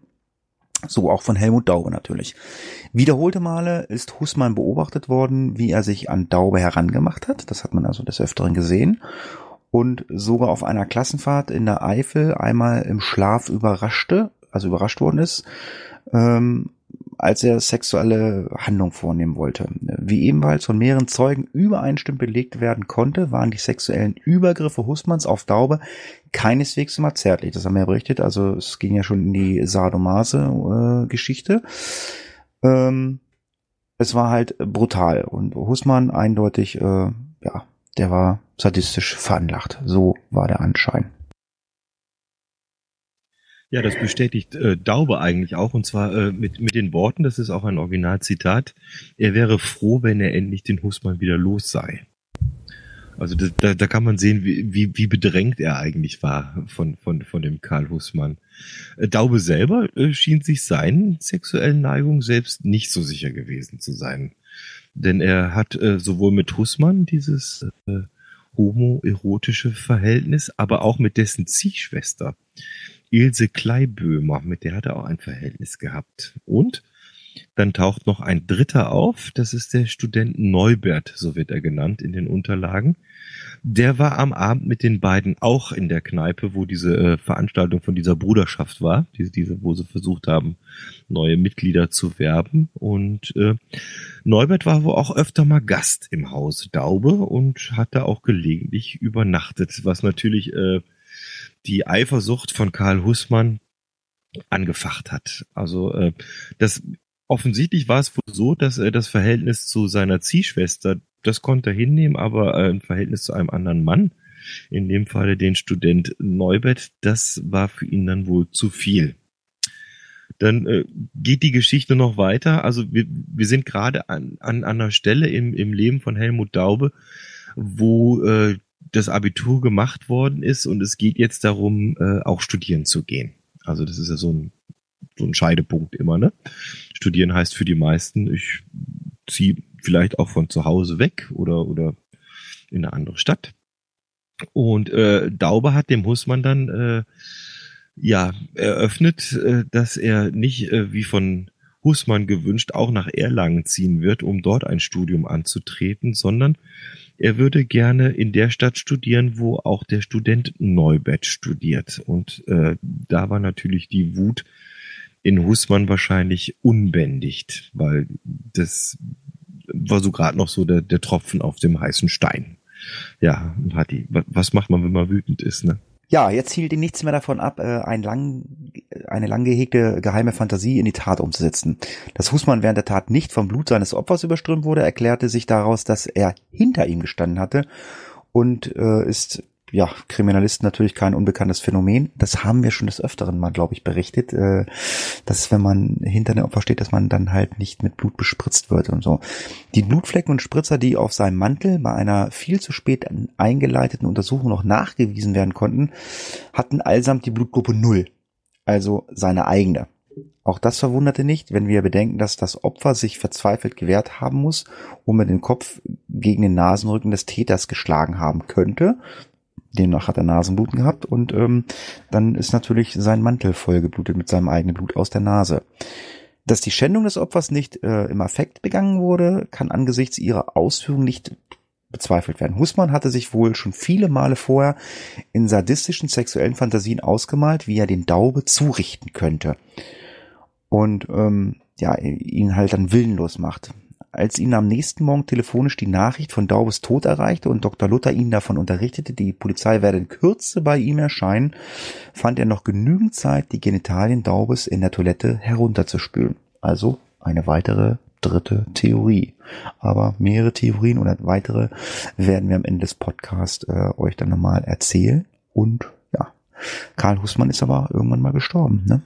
So auch von Helmut Daube natürlich. Wiederholte Male ist Hussmann beobachtet worden, wie er sich an Daube herangemacht hat. Das hat man also des Öfteren gesehen. Und sogar auf einer Klassenfahrt in der Eifel einmal im Schlaf überraschte, also überrascht worden ist, ähm, als er sexuelle Handlung vornehmen wollte. Wie ebenfalls von mehreren Zeugen übereinstimmend belegt werden konnte, waren die sexuellen Übergriffe Hussmanns auf Daube keineswegs immer zärtlich. Das haben wir ja berichtet. Also es ging ja schon in die Sadomase-Geschichte. Äh, ähm, es war halt brutal und Hussmann eindeutig, äh, ja, der war sadistisch veranlagt. So war der Anschein. Ja, das bestätigt äh, Daube eigentlich auch, und zwar äh, mit, mit den Worten, das ist auch ein Originalzitat, er wäre froh, wenn er endlich den Husmann wieder los sei. Also da, da, da kann man sehen, wie, wie, wie bedrängt er eigentlich war von, von, von dem Karl Husmann. Äh, Daube selber äh, schien sich seinen sexuellen Neigungen selbst nicht so sicher gewesen zu sein. Denn er hat äh, sowohl mit Husmann dieses äh, homoerotische Verhältnis, aber auch mit dessen Ziehschwester Ilse Kleiböhmer, mit der hat er auch ein Verhältnis gehabt. Und dann taucht noch ein dritter auf, das ist der Student Neubert, so wird er genannt in den Unterlagen. Der war am Abend mit den beiden auch in der Kneipe, wo diese äh, Veranstaltung von dieser Bruderschaft war, diese, diese, wo sie versucht haben, neue Mitglieder zu werben. Und äh, Neubert war wohl auch öfter mal Gast im Hause Daube und hat da auch gelegentlich übernachtet, was natürlich äh, die Eifersucht von Karl Hussmann angefacht hat. Also äh, das offensichtlich war es wohl so, dass er das Verhältnis zu seiner Ziehschwester, das konnte er hinnehmen, aber äh, ein Verhältnis zu einem anderen Mann, in dem Falle den Student Neubert, das war für ihn dann wohl zu viel. Dann äh, geht die Geschichte noch weiter. Also wir, wir sind gerade an, an, an einer Stelle im, im Leben von Helmut Daube, wo äh, das Abitur gemacht worden ist und es geht jetzt darum, äh, auch studieren zu gehen. Also das ist ja so ein, so ein Scheidepunkt immer, ne? Studieren heißt für die meisten, ich ziehe vielleicht auch von zu Hause weg oder, oder in eine andere Stadt. Und äh, Dauber hat dem Hussmann dann äh, ja eröffnet, äh, dass er nicht äh, wie von Hussmann gewünscht auch nach Erlangen ziehen wird, um dort ein Studium anzutreten, sondern er würde gerne in der Stadt studieren, wo auch der Student Neubert studiert. Und äh, da war natürlich die Wut in Hussmann wahrscheinlich unbändigt, weil das war so gerade noch so der, der Tropfen auf dem heißen Stein. Ja, Hatti, was macht man, wenn man wütend ist, ne? Ja, jetzt hielt ihn nichts mehr davon ab, äh, ein lang, eine lang gehegte geheime Fantasie in die Tat umzusetzen. Dass Husmann während der Tat nicht vom Blut seines Opfers überströmt wurde, erklärte sich daraus, dass er hinter ihm gestanden hatte und äh, ist ja, Kriminalisten natürlich kein unbekanntes Phänomen. Das haben wir schon des Öfteren mal, glaube ich, berichtet, äh, dass wenn man hinter dem Opfer steht, dass man dann halt nicht mit Blut bespritzt wird und so. Die Blutflecken und Spritzer, die auf seinem Mantel bei einer viel zu spät eingeleiteten Untersuchung noch nachgewiesen werden konnten, hatten allsamt die Blutgruppe Null, also seine eigene. Auch das verwunderte nicht, wenn wir bedenken, dass das Opfer sich verzweifelt gewehrt haben muss und mit dem Kopf gegen den Nasenrücken des Täters geschlagen haben könnte. Demnach hat er Nasenbluten gehabt und ähm, dann ist natürlich sein Mantel vollgeblutet mit seinem eigenen Blut aus der Nase. Dass die Schändung des Opfers nicht äh, im Affekt begangen wurde, kann angesichts ihrer Ausführung nicht bezweifelt werden. Hussmann hatte sich wohl schon viele Male vorher in sadistischen sexuellen Fantasien ausgemalt, wie er den Daube zurichten könnte. Und ähm, ja, ihn halt dann willenlos macht. Als ihn am nächsten Morgen telefonisch die Nachricht von Daubes Tod erreichte und Dr. Luther ihn davon unterrichtete, die Polizei werde in Kürze bei ihm erscheinen, fand er noch genügend Zeit, die Genitalien Daubes in der Toilette herunterzuspülen. Also eine weitere dritte Theorie. Aber mehrere Theorien oder weitere werden wir am Ende des Podcasts äh, euch dann nochmal erzählen. Und ja, Karl Hussmann ist aber irgendwann mal gestorben, ne?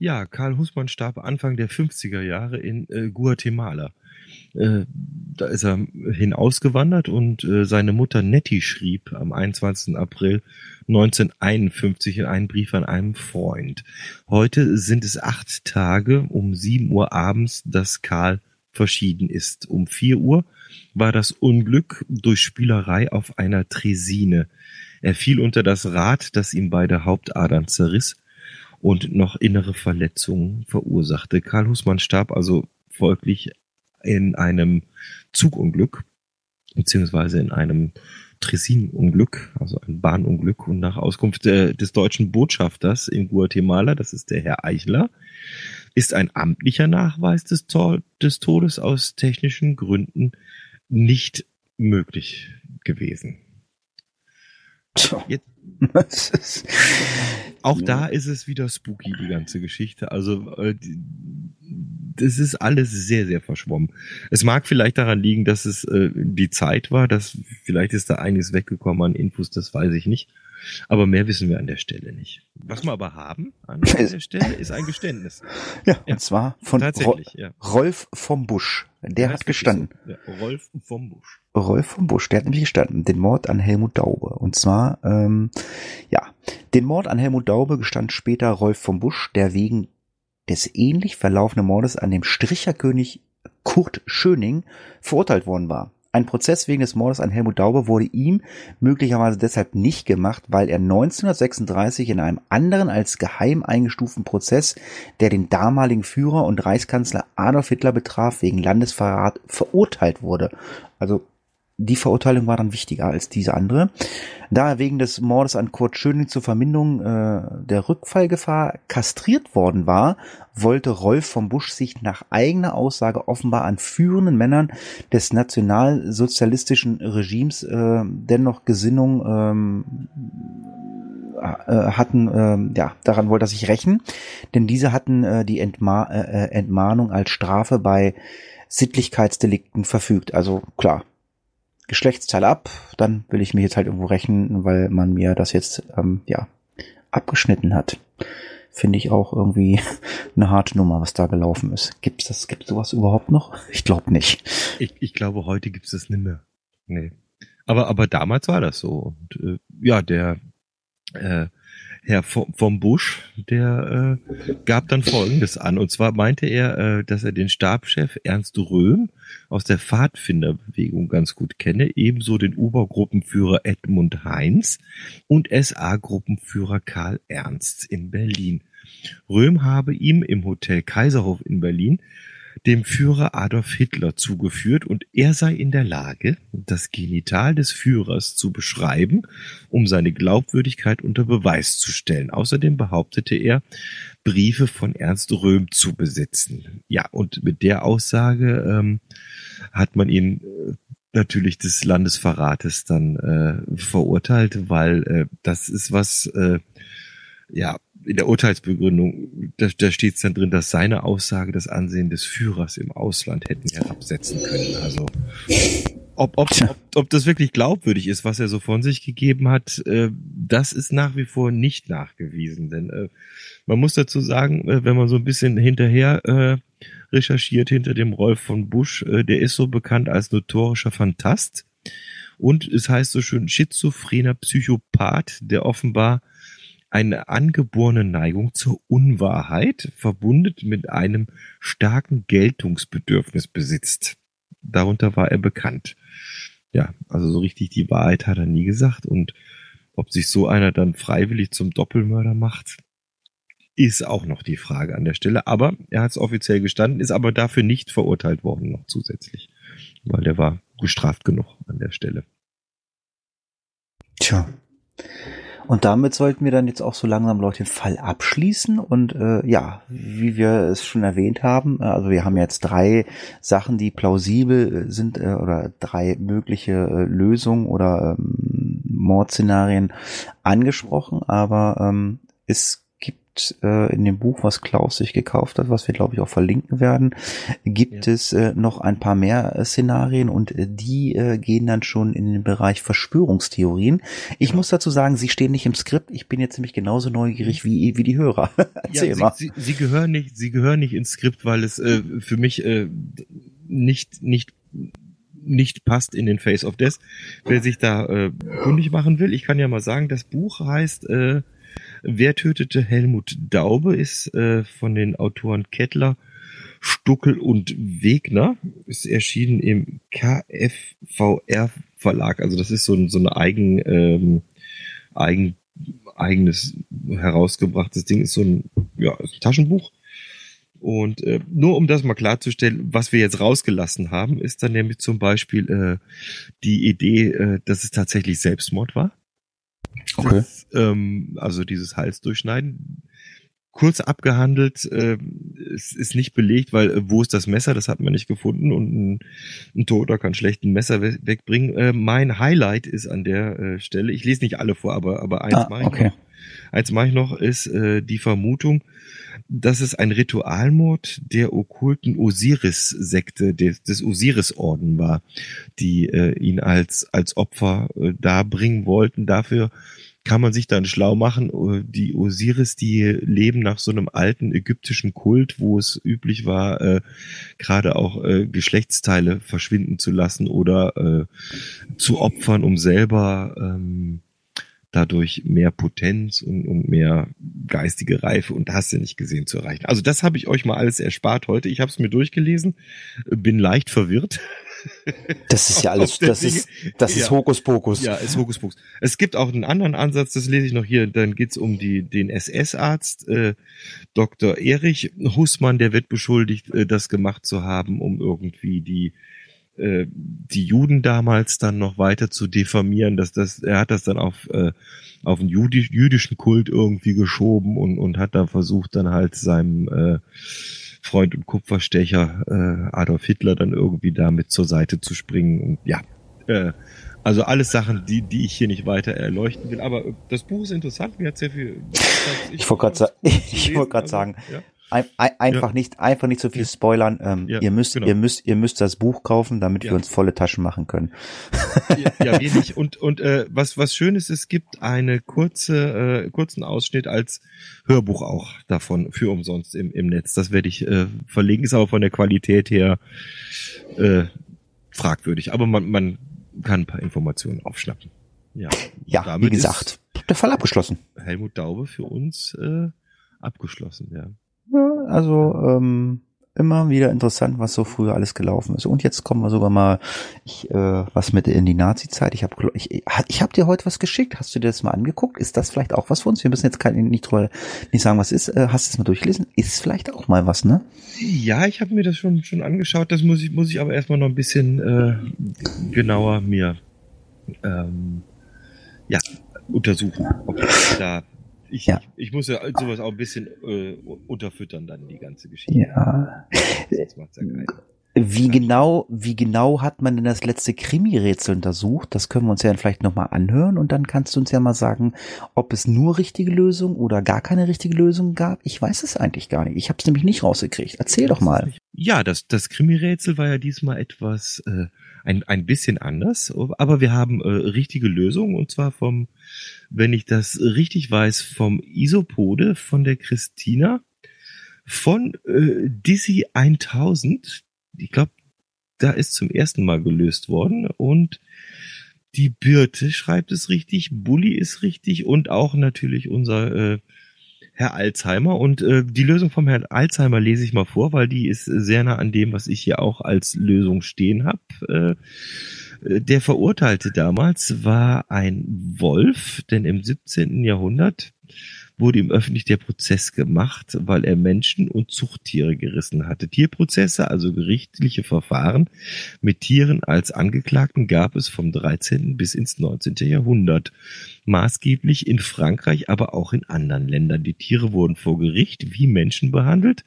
Ja, Karl Hussmann starb Anfang der 50er Jahre in äh, Guatemala. Äh, da ist er hinausgewandert und äh, seine Mutter Nettie schrieb am 21. April 1951 in einen Brief an einen Freund. Heute sind es acht Tage um sieben Uhr abends, dass Karl verschieden ist. Um vier Uhr war das Unglück durch Spielerei auf einer Tresine. Er fiel unter das Rad, das ihm beide Hauptadern zerriss und noch innere Verletzungen verursachte. Karl Hussmann starb also folglich in einem Zugunglück, beziehungsweise in einem Tresin-Unglück, also ein Bahnunglück. Und nach Auskunft äh, des deutschen Botschafters in Guatemala, das ist der Herr Eichler, ist ein amtlicher Nachweis des, des Todes aus technischen Gründen nicht möglich gewesen. Jetzt, auch da ist es wieder spooky, die ganze Geschichte. Also äh, das ist alles sehr, sehr verschwommen. Es mag vielleicht daran liegen, dass es äh, die Zeit war, dass vielleicht ist da einiges weggekommen an Infos, das weiß ich nicht. Aber mehr wissen wir an der Stelle nicht. Was wir aber haben an der Stelle ist ein Geständnis. Ja, ja. und zwar von Ro ja. Rolf vom Busch. Der hat gestanden. So. Ja, Rolf vom Busch. Rolf vom Busch, der hat nämlich gestanden, den Mord an Helmut Daube. Und zwar, ähm, ja, den Mord an Helmut Daube gestand später Rolf vom Busch, der wegen des ähnlich verlaufenden Mordes an dem Stricherkönig Kurt Schöning verurteilt worden war. Ein Prozess wegen des Mordes an Helmut Daube wurde ihm möglicherweise deshalb nicht gemacht, weil er 1936 in einem anderen als geheim eingestuften Prozess, der den damaligen Führer und Reichskanzler Adolf Hitler betraf, wegen Landesverrat verurteilt wurde. Also die Verurteilung war dann wichtiger als diese andere. Da er wegen des Mordes an Kurt Schöning zur Verminderung äh, der Rückfallgefahr kastriert worden war, wollte Rolf vom Busch sich nach eigener Aussage offenbar an führenden Männern des nationalsozialistischen Regimes äh, dennoch Gesinnung ähm, äh, hatten, äh, ja, daran wollte er sich rächen, denn diese hatten äh, die Entma äh, äh Entmahnung als Strafe bei Sittlichkeitsdelikten verfügt. Also klar, Geschlechtsteil ab, dann will ich mich jetzt halt irgendwo rächen, weil man mir das jetzt ähm, ja abgeschnitten hat. Finde ich auch irgendwie eine harte Nummer, was da gelaufen ist. Gibt's das, gibt sowas überhaupt noch? Ich glaube nicht. Ich, ich glaube, heute gibt's das nicht mehr. Nee. Aber, aber damals war das so. Und äh, ja, der äh, Herr vom Busch, der äh, gab dann Folgendes an. Und zwar meinte er, äh, dass er den Stabschef Ernst Röhm aus der Pfadfinderbewegung ganz gut kenne, ebenso den Obergruppenführer Edmund Heinz und SA-Gruppenführer Karl Ernst in Berlin. Röhm habe ihm im Hotel Kaiserhof in Berlin dem Führer Adolf Hitler zugeführt und er sei in der Lage, das Genital des Führers zu beschreiben, um seine Glaubwürdigkeit unter Beweis zu stellen. Außerdem behauptete er, Briefe von Ernst Röhm zu besitzen. Ja, und mit der Aussage ähm, hat man ihn äh, natürlich des Landesverrates dann äh, verurteilt, weil äh, das ist was, äh, ja, in der Urteilsbegründung, da, da steht es dann drin, dass seine Aussage das Ansehen des Führers im Ausland hätten herabsetzen können. Also ob, ob, ob, ob das wirklich glaubwürdig ist, was er so von sich gegeben hat, äh, das ist nach wie vor nicht nachgewiesen. Denn äh, man muss dazu sagen, äh, wenn man so ein bisschen hinterher äh, recherchiert hinter dem Rolf von Busch, äh, der ist so bekannt als notorischer Fantast. Und es heißt so schön schizophrener Psychopath, der offenbar eine angeborene Neigung zur Unwahrheit, verbunden mit einem starken Geltungsbedürfnis besitzt. Darunter war er bekannt. Ja, also so richtig die Wahrheit hat er nie gesagt und ob sich so einer dann freiwillig zum Doppelmörder macht, ist auch noch die Frage an der Stelle. Aber er hat es offiziell gestanden, ist aber dafür nicht verurteilt worden noch zusätzlich, weil der war gestraft genug an der Stelle. Tja. Und damit sollten wir dann jetzt auch so langsam Leute den Fall abschließen. Und äh, ja, wie wir es schon erwähnt haben, äh, also wir haben jetzt drei Sachen, die plausibel äh, sind äh, oder drei mögliche äh, Lösungen oder ähm, Mordszenarien angesprochen, aber ähm, es äh, in dem Buch, was Klaus sich gekauft hat, was wir glaube ich auch verlinken werden, gibt ja. es äh, noch ein paar mehr äh, Szenarien und äh, die äh, gehen dann schon in den Bereich Verschwörungstheorien. Ich ja. muss dazu sagen, sie stehen nicht im Skript. Ich bin jetzt nämlich genauso neugierig wie, wie die Hörer. Erzähl ja, mal. Sie, sie, sie, gehören nicht, sie gehören nicht ins Skript, weil es äh, für mich äh, nicht, nicht nicht passt in den Face of Death. Wer sich da äh, kundig machen will, ich kann ja mal sagen, das Buch heißt äh, Wer tötete Helmut Daube ist äh, von den Autoren Kettler, Stuckel und Wegner. Ist erschienen im KFVR Verlag. Also das ist so, ein, so eine eigen, ähm, eigen, eigenes herausgebrachtes Ding. Ist so ein, ja, ein Taschenbuch. Und äh, nur um das mal klarzustellen, was wir jetzt rausgelassen haben, ist dann nämlich zum Beispiel äh, die Idee, äh, dass es tatsächlich Selbstmord war. Okay. Das, ähm, also dieses Halsdurchschneiden. Kurz abgehandelt, äh, es ist nicht belegt, weil äh, wo ist das Messer? Das hat man nicht gefunden und ein, ein Toter kann schlecht ein Messer we wegbringen. Äh, mein Highlight ist an der äh, Stelle, ich lese nicht alle vor, aber, aber eins ah, ich okay. noch. Eins mache ich noch, ist äh, die Vermutung, dass es ein Ritualmord der okkulten Osiris-Sekte, des, des Osiris-Orden war, die äh, ihn als, als Opfer äh, darbringen wollten. Dafür kann man sich dann schlau machen. Äh, die Osiris, die leben nach so einem alten ägyptischen Kult, wo es üblich war, äh, gerade auch äh, Geschlechtsteile verschwinden zu lassen oder äh, zu opfern, um selber ähm, dadurch mehr Potenz und, und mehr geistige Reife und hast du nicht gesehen zu erreichen. Also das habe ich euch mal alles erspart heute. Ich habe es mir durchgelesen, bin leicht verwirrt. Das ist ja alles, das ist, das ist ja. Hokuspokus. Ja, ist Hokuspokus. Es gibt auch einen anderen Ansatz, das lese ich noch hier, dann geht's um die, den SS-Arzt, äh, Dr. Erich Hussmann, der wird beschuldigt, äh, das gemacht zu haben, um irgendwie die äh, die Juden damals dann noch weiter zu diffamieren, dass das, er hat das dann auf, äh, auf einen jüdisch, jüdischen Kult irgendwie geschoben und, und hat da versucht, dann halt seinem äh, Freund und Kupferstecher äh, Adolf Hitler dann irgendwie damit zur Seite zu springen. Und ja, äh, also alles Sachen, die, die ich hier nicht weiter erleuchten will. Aber das Buch ist interessant, mir hat sehr viel. Ich, wollte gerade sa ich wollt grad sagen, ja. Ein, ein, einfach ja. nicht, einfach nicht so viel spoilern. Ähm, ja, ihr müsst, genau. ihr müsst, ihr müsst das Buch kaufen, damit ja. wir uns volle Taschen machen können. ja, wenig. Und und äh, was was schön ist, es gibt eine kurze äh, kurzen Ausschnitt als Hörbuch auch davon für umsonst im im Netz. Das werde ich äh, verlegen. Ist aber von der Qualität her äh, fragwürdig. Aber man man kann ein paar Informationen aufschnappen. Ja. Ja, wie gesagt, der Fall abgeschlossen. Helmut Daube für uns äh, abgeschlossen. Ja. Also ähm, immer wieder interessant, was so früher alles gelaufen ist. Und jetzt kommen wir sogar mal ich, äh, was mit in die Nazi-Zeit. Ich habe ich, ich hab dir heute was geschickt. Hast du dir das mal angeguckt? Ist das vielleicht auch was für uns? Wir müssen jetzt kein, nicht drüber nicht sagen, was ist. Äh, hast du es mal durchgelesen? Ist vielleicht auch mal was, ne? Ja, ich habe mir das schon schon angeschaut. Das muss ich muss ich aber erstmal noch ein bisschen äh, genauer mir ähm, ja untersuchen, ob da ich, ja. ich, ich, muss ja sowas auch ein bisschen äh, unterfüttern dann, die ganze Geschichte. Ja. Das macht's ja geil. Wie genau, wie genau hat man denn das letzte Krimi-Rätsel untersucht? Das können wir uns ja vielleicht nochmal anhören und dann kannst du uns ja mal sagen, ob es nur richtige Lösungen oder gar keine richtige Lösung gab. Ich weiß es eigentlich gar nicht. Ich habe es nämlich nicht rausgekriegt. Erzähl doch mal. Ja, das, das Krimi-Rätsel war ja diesmal etwas äh, ein, ein bisschen anders, aber wir haben äh, richtige Lösungen und zwar vom wenn ich das richtig weiß, vom Isopode von der Christina von äh, Dizzy 1000. Ich glaube, da ist zum ersten Mal gelöst worden und die Birte schreibt es richtig, Bulli ist richtig und auch natürlich unser äh, Herr Alzheimer. Und äh, die Lösung vom Herrn Alzheimer lese ich mal vor, weil die ist sehr nah an dem, was ich hier auch als Lösung stehen habe. Äh, der Verurteilte damals war ein Wolf, denn im 17. Jahrhundert wurde ihm öffentlich der Prozess gemacht, weil er Menschen und Zuchttiere gerissen hatte. Tierprozesse, also gerichtliche Verfahren mit Tieren als Angeklagten gab es vom 13. bis ins 19. Jahrhundert. Maßgeblich in Frankreich, aber auch in anderen Ländern. Die Tiere wurden vor Gericht wie Menschen behandelt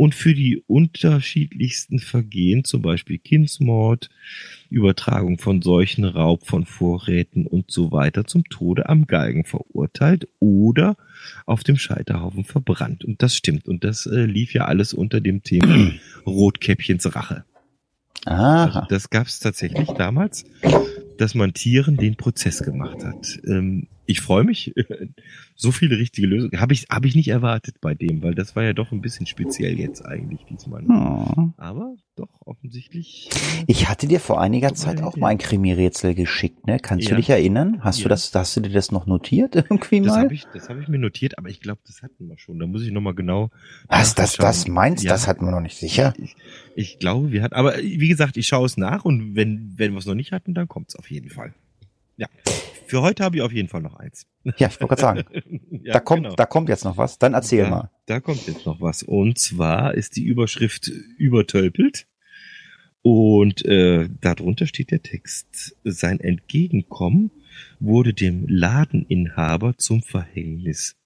und für die unterschiedlichsten Vergehen, zum Beispiel Kindsmord, Übertragung von Seuchen, Raub von Vorräten und so weiter zum Tode am Galgen verurteilt oder auf dem Scheiterhaufen verbrannt. Und das stimmt. Und das äh, lief ja alles unter dem Thema Rotkäppchens Rache. Aha. Also das gab es tatsächlich damals, dass man Tieren den Prozess gemacht hat. Ähm, ich freue mich. so viele richtige Lösungen habe ich habe ich nicht erwartet bei dem, weil das war ja doch ein bisschen speziell jetzt eigentlich diesmal. Hm. Aber doch offensichtlich. Ich hatte dir vor einiger Zeit auch mal ein Krimi-Rätsel geschickt, ne? Kannst Ja. du dich erinnern? Hast Ja. du das, hast du dir das noch notiert irgendwie Das mal? habe ich, das habe ich mir notiert, aber ich glaube, das hatten wir schon. Da muss ich noch mal genau. Was, das, das meinst? Ja. Das hatten wir noch nicht sicher. Ich, ich glaube, wir hatten, aber wie gesagt, ich schaue es nach und wenn, wenn wir es noch nicht hatten, dann kommt es auf jeden Fall. Ja. Für heute habe ich auf jeden Fall noch eins. Ja, ich wollte gerade sagen. ja, da kommt, genau. da kommt jetzt noch was. Dann erzähl da, mal. Da kommt jetzt noch was. Und zwar ist die Überschrift übertölpelt. Und äh, darunter steht der Text. Sein Entgegenkommen wurde dem Ladeninhaber zum Verhängnis.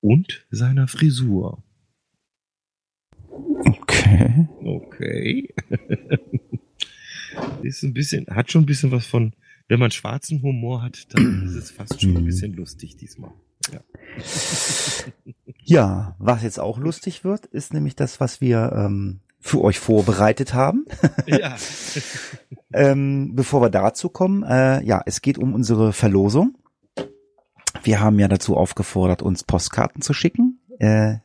Und seiner Frisur. Okay. Okay. ist ein bisschen, hat schon ein bisschen was von, wenn man schwarzen Humor hat, dann ist es fast schon ein bisschen lustig diesmal. Ja. Ja, was jetzt auch lustig wird, ist nämlich das, was wir ähm, für euch vorbereitet haben. ja. Ähm, bevor wir dazu kommen, äh, ja, es geht um unsere Verlosung. Wir haben ja dazu aufgefordert, uns Postkarten zu schicken. Äh,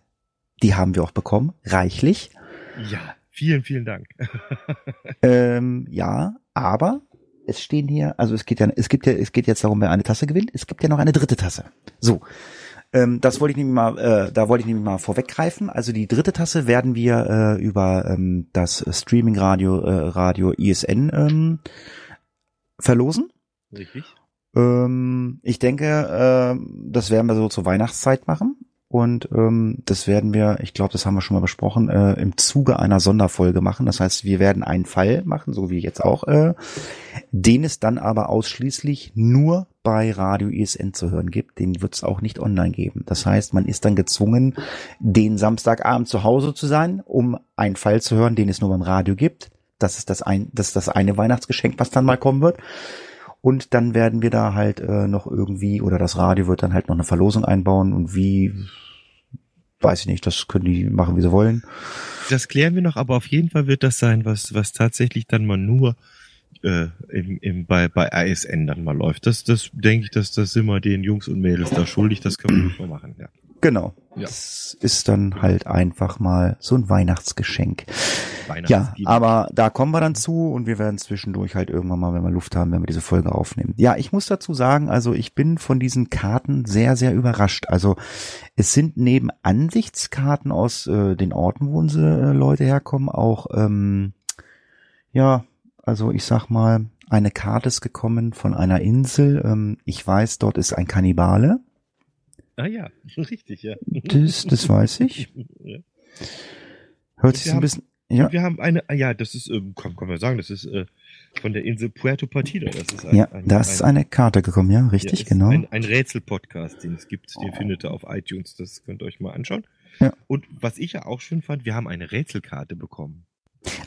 die haben wir auch bekommen, reichlich. Ja, vielen, vielen Dank. Ähm, ja, aber es stehen hier, also es geht ja, es gibt ja, es geht jetzt darum, wer eine Tasse gewinnt. Es gibt ja noch eine dritte Tasse. So. Ähm, das wollte ich nämlich mal, äh, da wollte ich nämlich mal vorweggreifen. Also die dritte Tasse werden wir äh, über ähm, das Streaming-Radio äh, Radio ISN ähm, verlosen. Richtig. Ähm, ich denke, äh, das werden wir so zur Weihnachtszeit machen. Und ähm, das werden wir, ich glaube, das haben wir schon mal besprochen, äh, im Zuge einer Sonderfolge machen. Das heißt, wir werden einen Fall machen, so wie jetzt auch, äh, den es dann aber ausschließlich nur bei Radio ISN zu hören gibt. Den wird es auch nicht online geben. Das heißt, man ist dann gezwungen, den Samstagabend zu Hause zu sein, um einen Fall zu hören, den es nur beim Radio gibt. Das ist das, ein, das, ist das eine Weihnachtsgeschenk, was dann mal kommen wird. Und dann werden wir da halt äh, noch irgendwie, oder das Radio wird dann halt noch eine Verlosung einbauen und wie, weiß ich nicht, das können die machen, wie sie wollen. Das klären wir noch, aber auf jeden Fall wird das sein, was, was tatsächlich dann mal nur äh, im, im, bei, bei ISN dann mal läuft. Das, das denke ich, dass das sind wir den Jungs und Mädels da schuldig, das können wir nicht mal machen. Ja. Genau. Ja. Das ist dann halt einfach mal so ein Weihnachtsgeschenk. Ja, Weihnachtsgiebig. aber da kommen wir dann zu und wir werden zwischendurch halt irgendwann mal, wenn wir Luft haben, wenn wir diese Folge aufnehmen. Ja, ich muss dazu sagen, also ich bin von diesen Karten sehr, sehr überrascht. Also es sind neben Ansichtskarten aus äh, den Orten, wo unsere äh, Leute herkommen, auch, ähm, ja, also ich sag mal, eine Karte ist gekommen von einer Insel. Ähm, ich weiß, dort ist ein Kannibale. Ah ja, richtig, ja. Das, das weiß ich. Ja. Hört Und sich ein haben- bisschen, ja. Wir haben eine, ah ja, das ist, ähm, kann, kann man sagen, das ist äh, von der Insel Puerto Partida. Das ist ein, Ja, ein, da ist eine Karte gekommen, ja, richtig, ja, genau. Ein, ein Rätsel-Podcast, den es gibt, den findet ihr auf iTunes, das könnt ihr euch mal anschauen. Ja. Und was ich ja auch schön fand, wir haben eine Rätselkarte bekommen.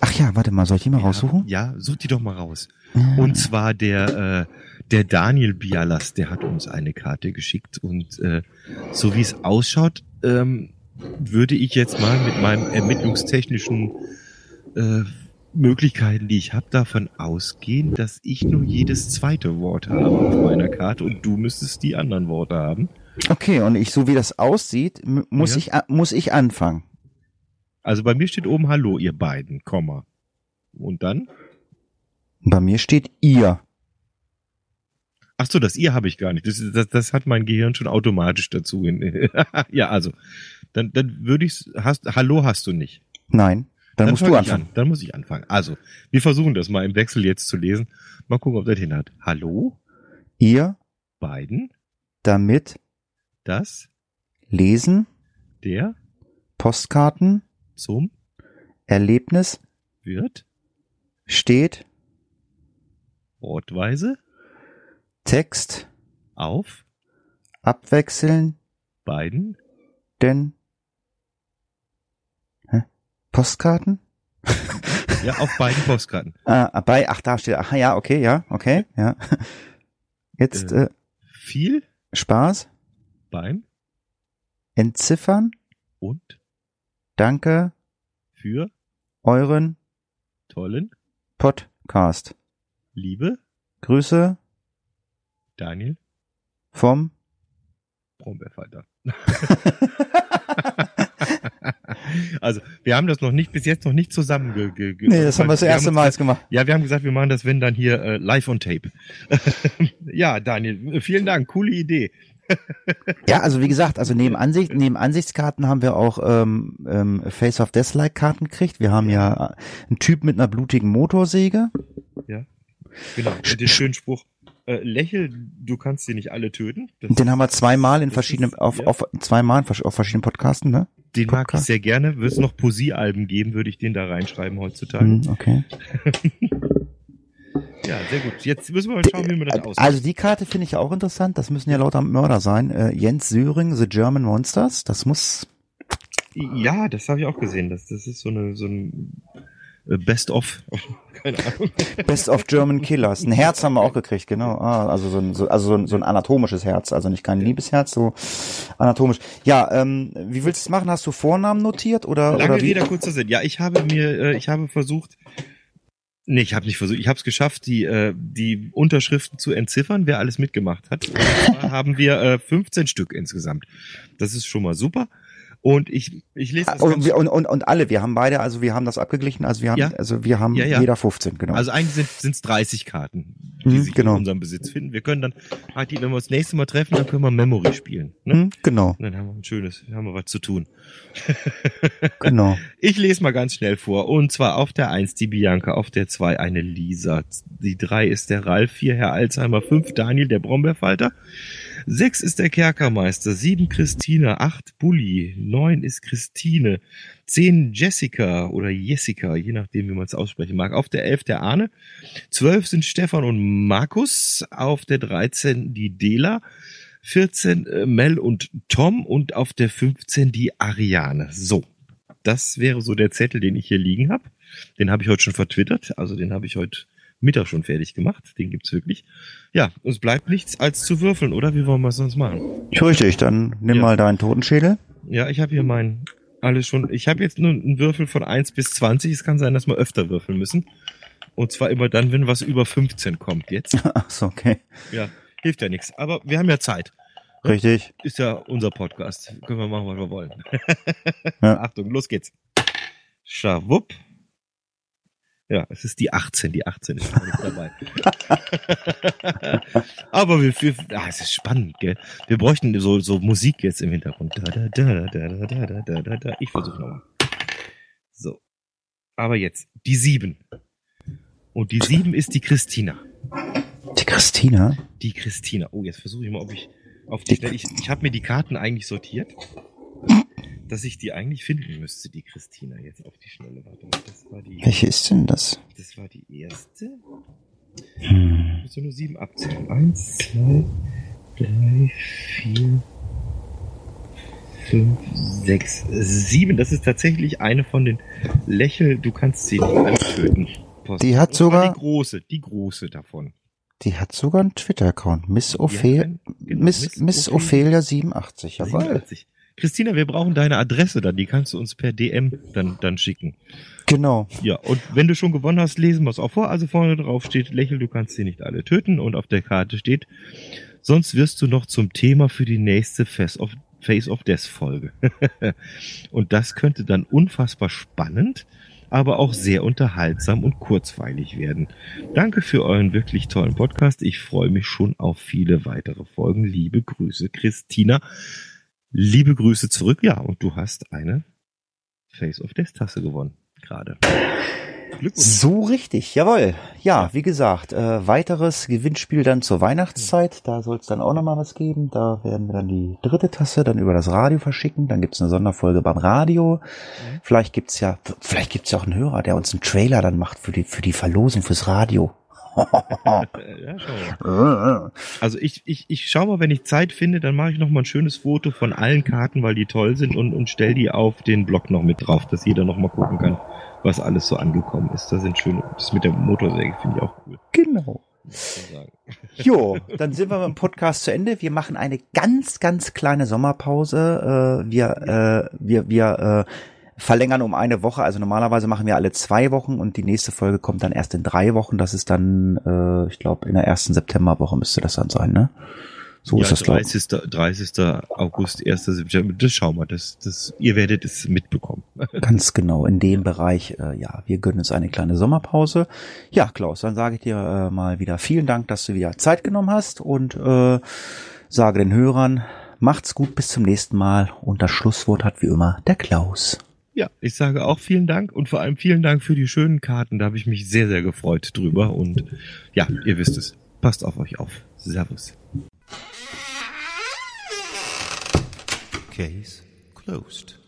Ach ja, warte mal, soll ich die mal raussuchen? Ja, such die doch mal raus. Ah. Und zwar der, äh, der Daniel Bialas, der hat uns eine Karte geschickt und äh, so wie es ausschaut, ähm, würde ich jetzt mal mit meinem ermittlungstechnischen äh, Möglichkeiten, die ich habe, davon ausgehen, dass ich nur jedes zweite Wort habe auf meiner Karte und du müsstest die anderen Worte haben. Okay, und ich, so wie das aussieht, muss Ja. ich, muss ich anfangen. Also bei mir steht oben Hallo, ihr beiden, Komma. Und dann? Bei mir steht ihr. Ach so, das ihr habe ich gar nicht. Das, das, das hat mein Gehirn schon automatisch dazu. ja, also, dann, dann würde ich hast Hallo hast du nicht. Nein, dann, dann musst du anfangen. An. Dann muss ich anfangen. Also, wir versuchen das mal im Wechsel jetzt zu lesen. Mal gucken, ob das hin hat. Hallo? Ihr beiden damit das Lesen der Postkarten zum Erlebnis wird steht wortweise Text auf. abwechseln. Beiden. Denn Hä? Postkarten? ja, auf beiden Postkarten. Ah, bei, ach, da steht, ach ja, okay, ja, okay, ja. Jetzt äh, äh, viel. Spaß. Beim Entziffern. Und? Danke. Für? Euren tollen. Podcast. Liebe? Grüße Daniel vom Brombeerfalter. also, wir haben das noch nicht, bis jetzt noch nicht zusammen ge, ge, ge Nee, das haben wir das erste Mal gemacht. Ja, wir haben gesagt, wir machen das, wenn dann hier äh, live on tape. ja, Daniel, vielen Dank, coole Idee. ja, also wie gesagt, also neben Ansicht, neben Ansichtskarten haben wir auch ähm, ähm, Face of Death-like Karten gekriegt. Wir haben ja einen Typ mit einer blutigen Motorsäge. Ja. Genau. Und den schönen Spruch, äh, Lächel, du kannst sie nicht alle töten. Das den haben wir zweimal in verschiedenen, auf, ja. auf, zweimal auf verschiedenen Podcasten, ne? Den Podcast. mag ich sehr gerne. Wird es noch Poesiealben geben, würde ich den da reinschreiben heutzutage. Hm, okay. ja, sehr gut. Jetzt müssen wir mal schauen, wie man das aussieht. Also die Karte finde ich auch interessant. Das müssen ja lauter Mörder sein. Äh, Jens Söring, The German Monsters. Das muss. Ja, das habe ich auch gesehen. Das, das ist so eine so ein äh, Best of. Keine Ahnung. Best of German Killers. Ein Herz haben wir auch gekriegt, genau. Ah, also so ein, so, also so ein, so ein anatomisches Herz, also nicht kein Liebesherz, so anatomisch. Ja, ähm, wie willst du es machen? Hast du Vornamen notiert oder? Lange oder wie? Rede, kurzer Sinn. Ja, ich habe mir, äh, ich habe versucht, Nee, ich habe nicht versucht. Ich habe es geschafft, die äh, die Unterschriften zu entziffern, wer alles mitgemacht hat. haben wir äh, 15 Stück insgesamt. Das ist schon mal super. Und ich, ich lese das und, und, und, und alle, wir haben beide, also wir haben das abgeglichen, also wir haben, ja. also wir haben ja, ja. jeder 15, genau. Also eigentlich sind es 30 Karten, die mhm, sich genau. in unserem Besitz finden. Wir können dann, halt, wenn wir uns das nächste Mal treffen, dann können wir Memory spielen. Ne? Mhm, genau. Und dann haben wir ein schönes, haben wir was zu tun. genau. Ich lese mal ganz schnell vor. Und zwar auf der 1 die Bianca, auf der 2 eine Lisa, die 3 ist der Ralf, 4 Herr Alzheimer, 5 Daniel, der Brombeerfalter. Sechs ist der Kerkermeister, sieben Christine, acht Bulli, neun ist Christine, zehn Jessica oder Jessica, je nachdem, wie man es aussprechen mag. Auf der elf der Arne, zwölf sind Stefan und Markus, auf der dreizehn die Dela, 14 äh, Mel und Tom und auf der 15 die Ariane. So, das wäre so der Zettel, den ich hier liegen habe. Den habe ich heute schon vertwittert, also den habe ich heute Mittag schon fertig gemacht. Den gibt's wirklich. Ja, es bleibt nichts als zu würfeln, oder? Wie wollen wir es sonst machen? Richtig, dann nimm ja. mal deinen Totenschädel. Ja, ich habe hier meinen alles schon. Ich habe jetzt nur einen Würfel von 1 bis 20. Es kann sein, dass wir öfter würfeln müssen. Und zwar immer dann, wenn was über 15 kommt jetzt. Ach so, okay. Ja, hilft ja nichts. Aber wir haben ja Zeit. Richtig. Ist ja unser Podcast. Können wir machen, was wir wollen. Ja. Achtung, los geht's. Schawupp. Ja, es ist die 18, die 18 ist noch nicht dabei. Aber wir, wir ah, es ist spannend, gell? Wir bräuchten so, so Musik jetzt im Hintergrund. Da, da, da, da, da, da, da, da, da. Ich versuche nochmal. So. Aber jetzt, die 7. Und die 7 ist die Christina. Die Christina? Die Christina. Oh, jetzt versuche ich mal, ob ich auf die, die Ich, ich habe mir die Karten eigentlich sortiert dass ich die eigentlich finden müsste, die Christina, jetzt auf die Schnelle. Warte mal, das war die. Welche ist denn das? Das war die erste. Hm. Ich muss nur sieben abzählen. Eins, zwei, drei, vier, fünf, sechs, sieben. Das ist tatsächlich eine von den Lächel, du kannst sie nicht alle töten. Post. Die hat sogar. Die große, die große davon. Die hat sogar einen Twitter-Account. Miss, Ophelia, genau, Miss, Miss Ophelia 87. Jawohl. 87. Christina, wir brauchen deine Adresse dann, die kannst du uns per DM dann, dann schicken. Genau. Ja, und wenn du schon gewonnen hast, lesen wir es auch vor. Also vorne drauf steht, lächel, du kannst sie nicht alle töten. Und auf der Karte steht, sonst wirst du noch zum Thema für die nächste Face of, Face of Death Folge. und das könnte dann unfassbar spannend aber auch sehr unterhaltsam und kurzweilig werden. Danke für euren wirklich tollen Podcast. Ich freue mich schon auf viele weitere Folgen. Liebe Grüße, Christina. Liebe Grüße zurück. Ja, und du hast eine Face of Death Tasse gewonnen gerade. So richtig, jawohl. Ja, wie gesagt, äh, weiteres Gewinnspiel dann zur Weihnachtszeit. Da soll es dann auch nochmal was geben. Da werden wir dann die dritte Tasse dann über das Radio verschicken. Dann gibt's eine Sonderfolge beim Radio. Mhm. Vielleicht gibt's ja, vielleicht gibt's ja auch einen Hörer, der uns einen Trailer dann macht für die, für die Verlosung fürs Radio. ja, also ich, ich, ich schau mal, wenn ich Zeit finde, dann mache ich noch mal ein schönes Foto von allen Karten, weil die toll sind und, und stell die auf den Blog noch mit drauf, dass jeder noch mal gucken kann, was alles so angekommen ist. Das sind schöne, das mit der Motorsäge finde ich auch cool. Genau. Jo, dann sind wir mit dem Podcast zu Ende. Wir machen eine ganz, ganz kleine Sommerpause. Äh, wir, äh, wir, wir äh, verlängern um eine Woche. Also normalerweise machen wir alle zwei Wochen und die nächste Folge kommt dann erst in drei Wochen. Das ist dann, äh, ich glaube, in der ersten Septemberwoche müsste das dann sein, ne? So ja, ist das, 30. 30. August, 1. September, das schauen wir, das, das, ihr werdet es mitbekommen. Ganz genau, in dem Bereich, äh, ja, wir gönnen uns eine kleine Sommerpause. Ja, Klaus, dann sage ich dir äh, mal wieder vielen Dank, dass du wieder Zeit genommen hast und äh, sage den Hörern, macht's gut, bis zum nächsten Mal und das Schlusswort hat wie immer der Klaus. Ja, ich sage auch vielen Dank und vor allem vielen Dank für die schönen Karten. Da habe ich mich sehr, sehr gefreut drüber. Und ja, ihr wisst es. Passt auf euch auf. Servus. Case closed.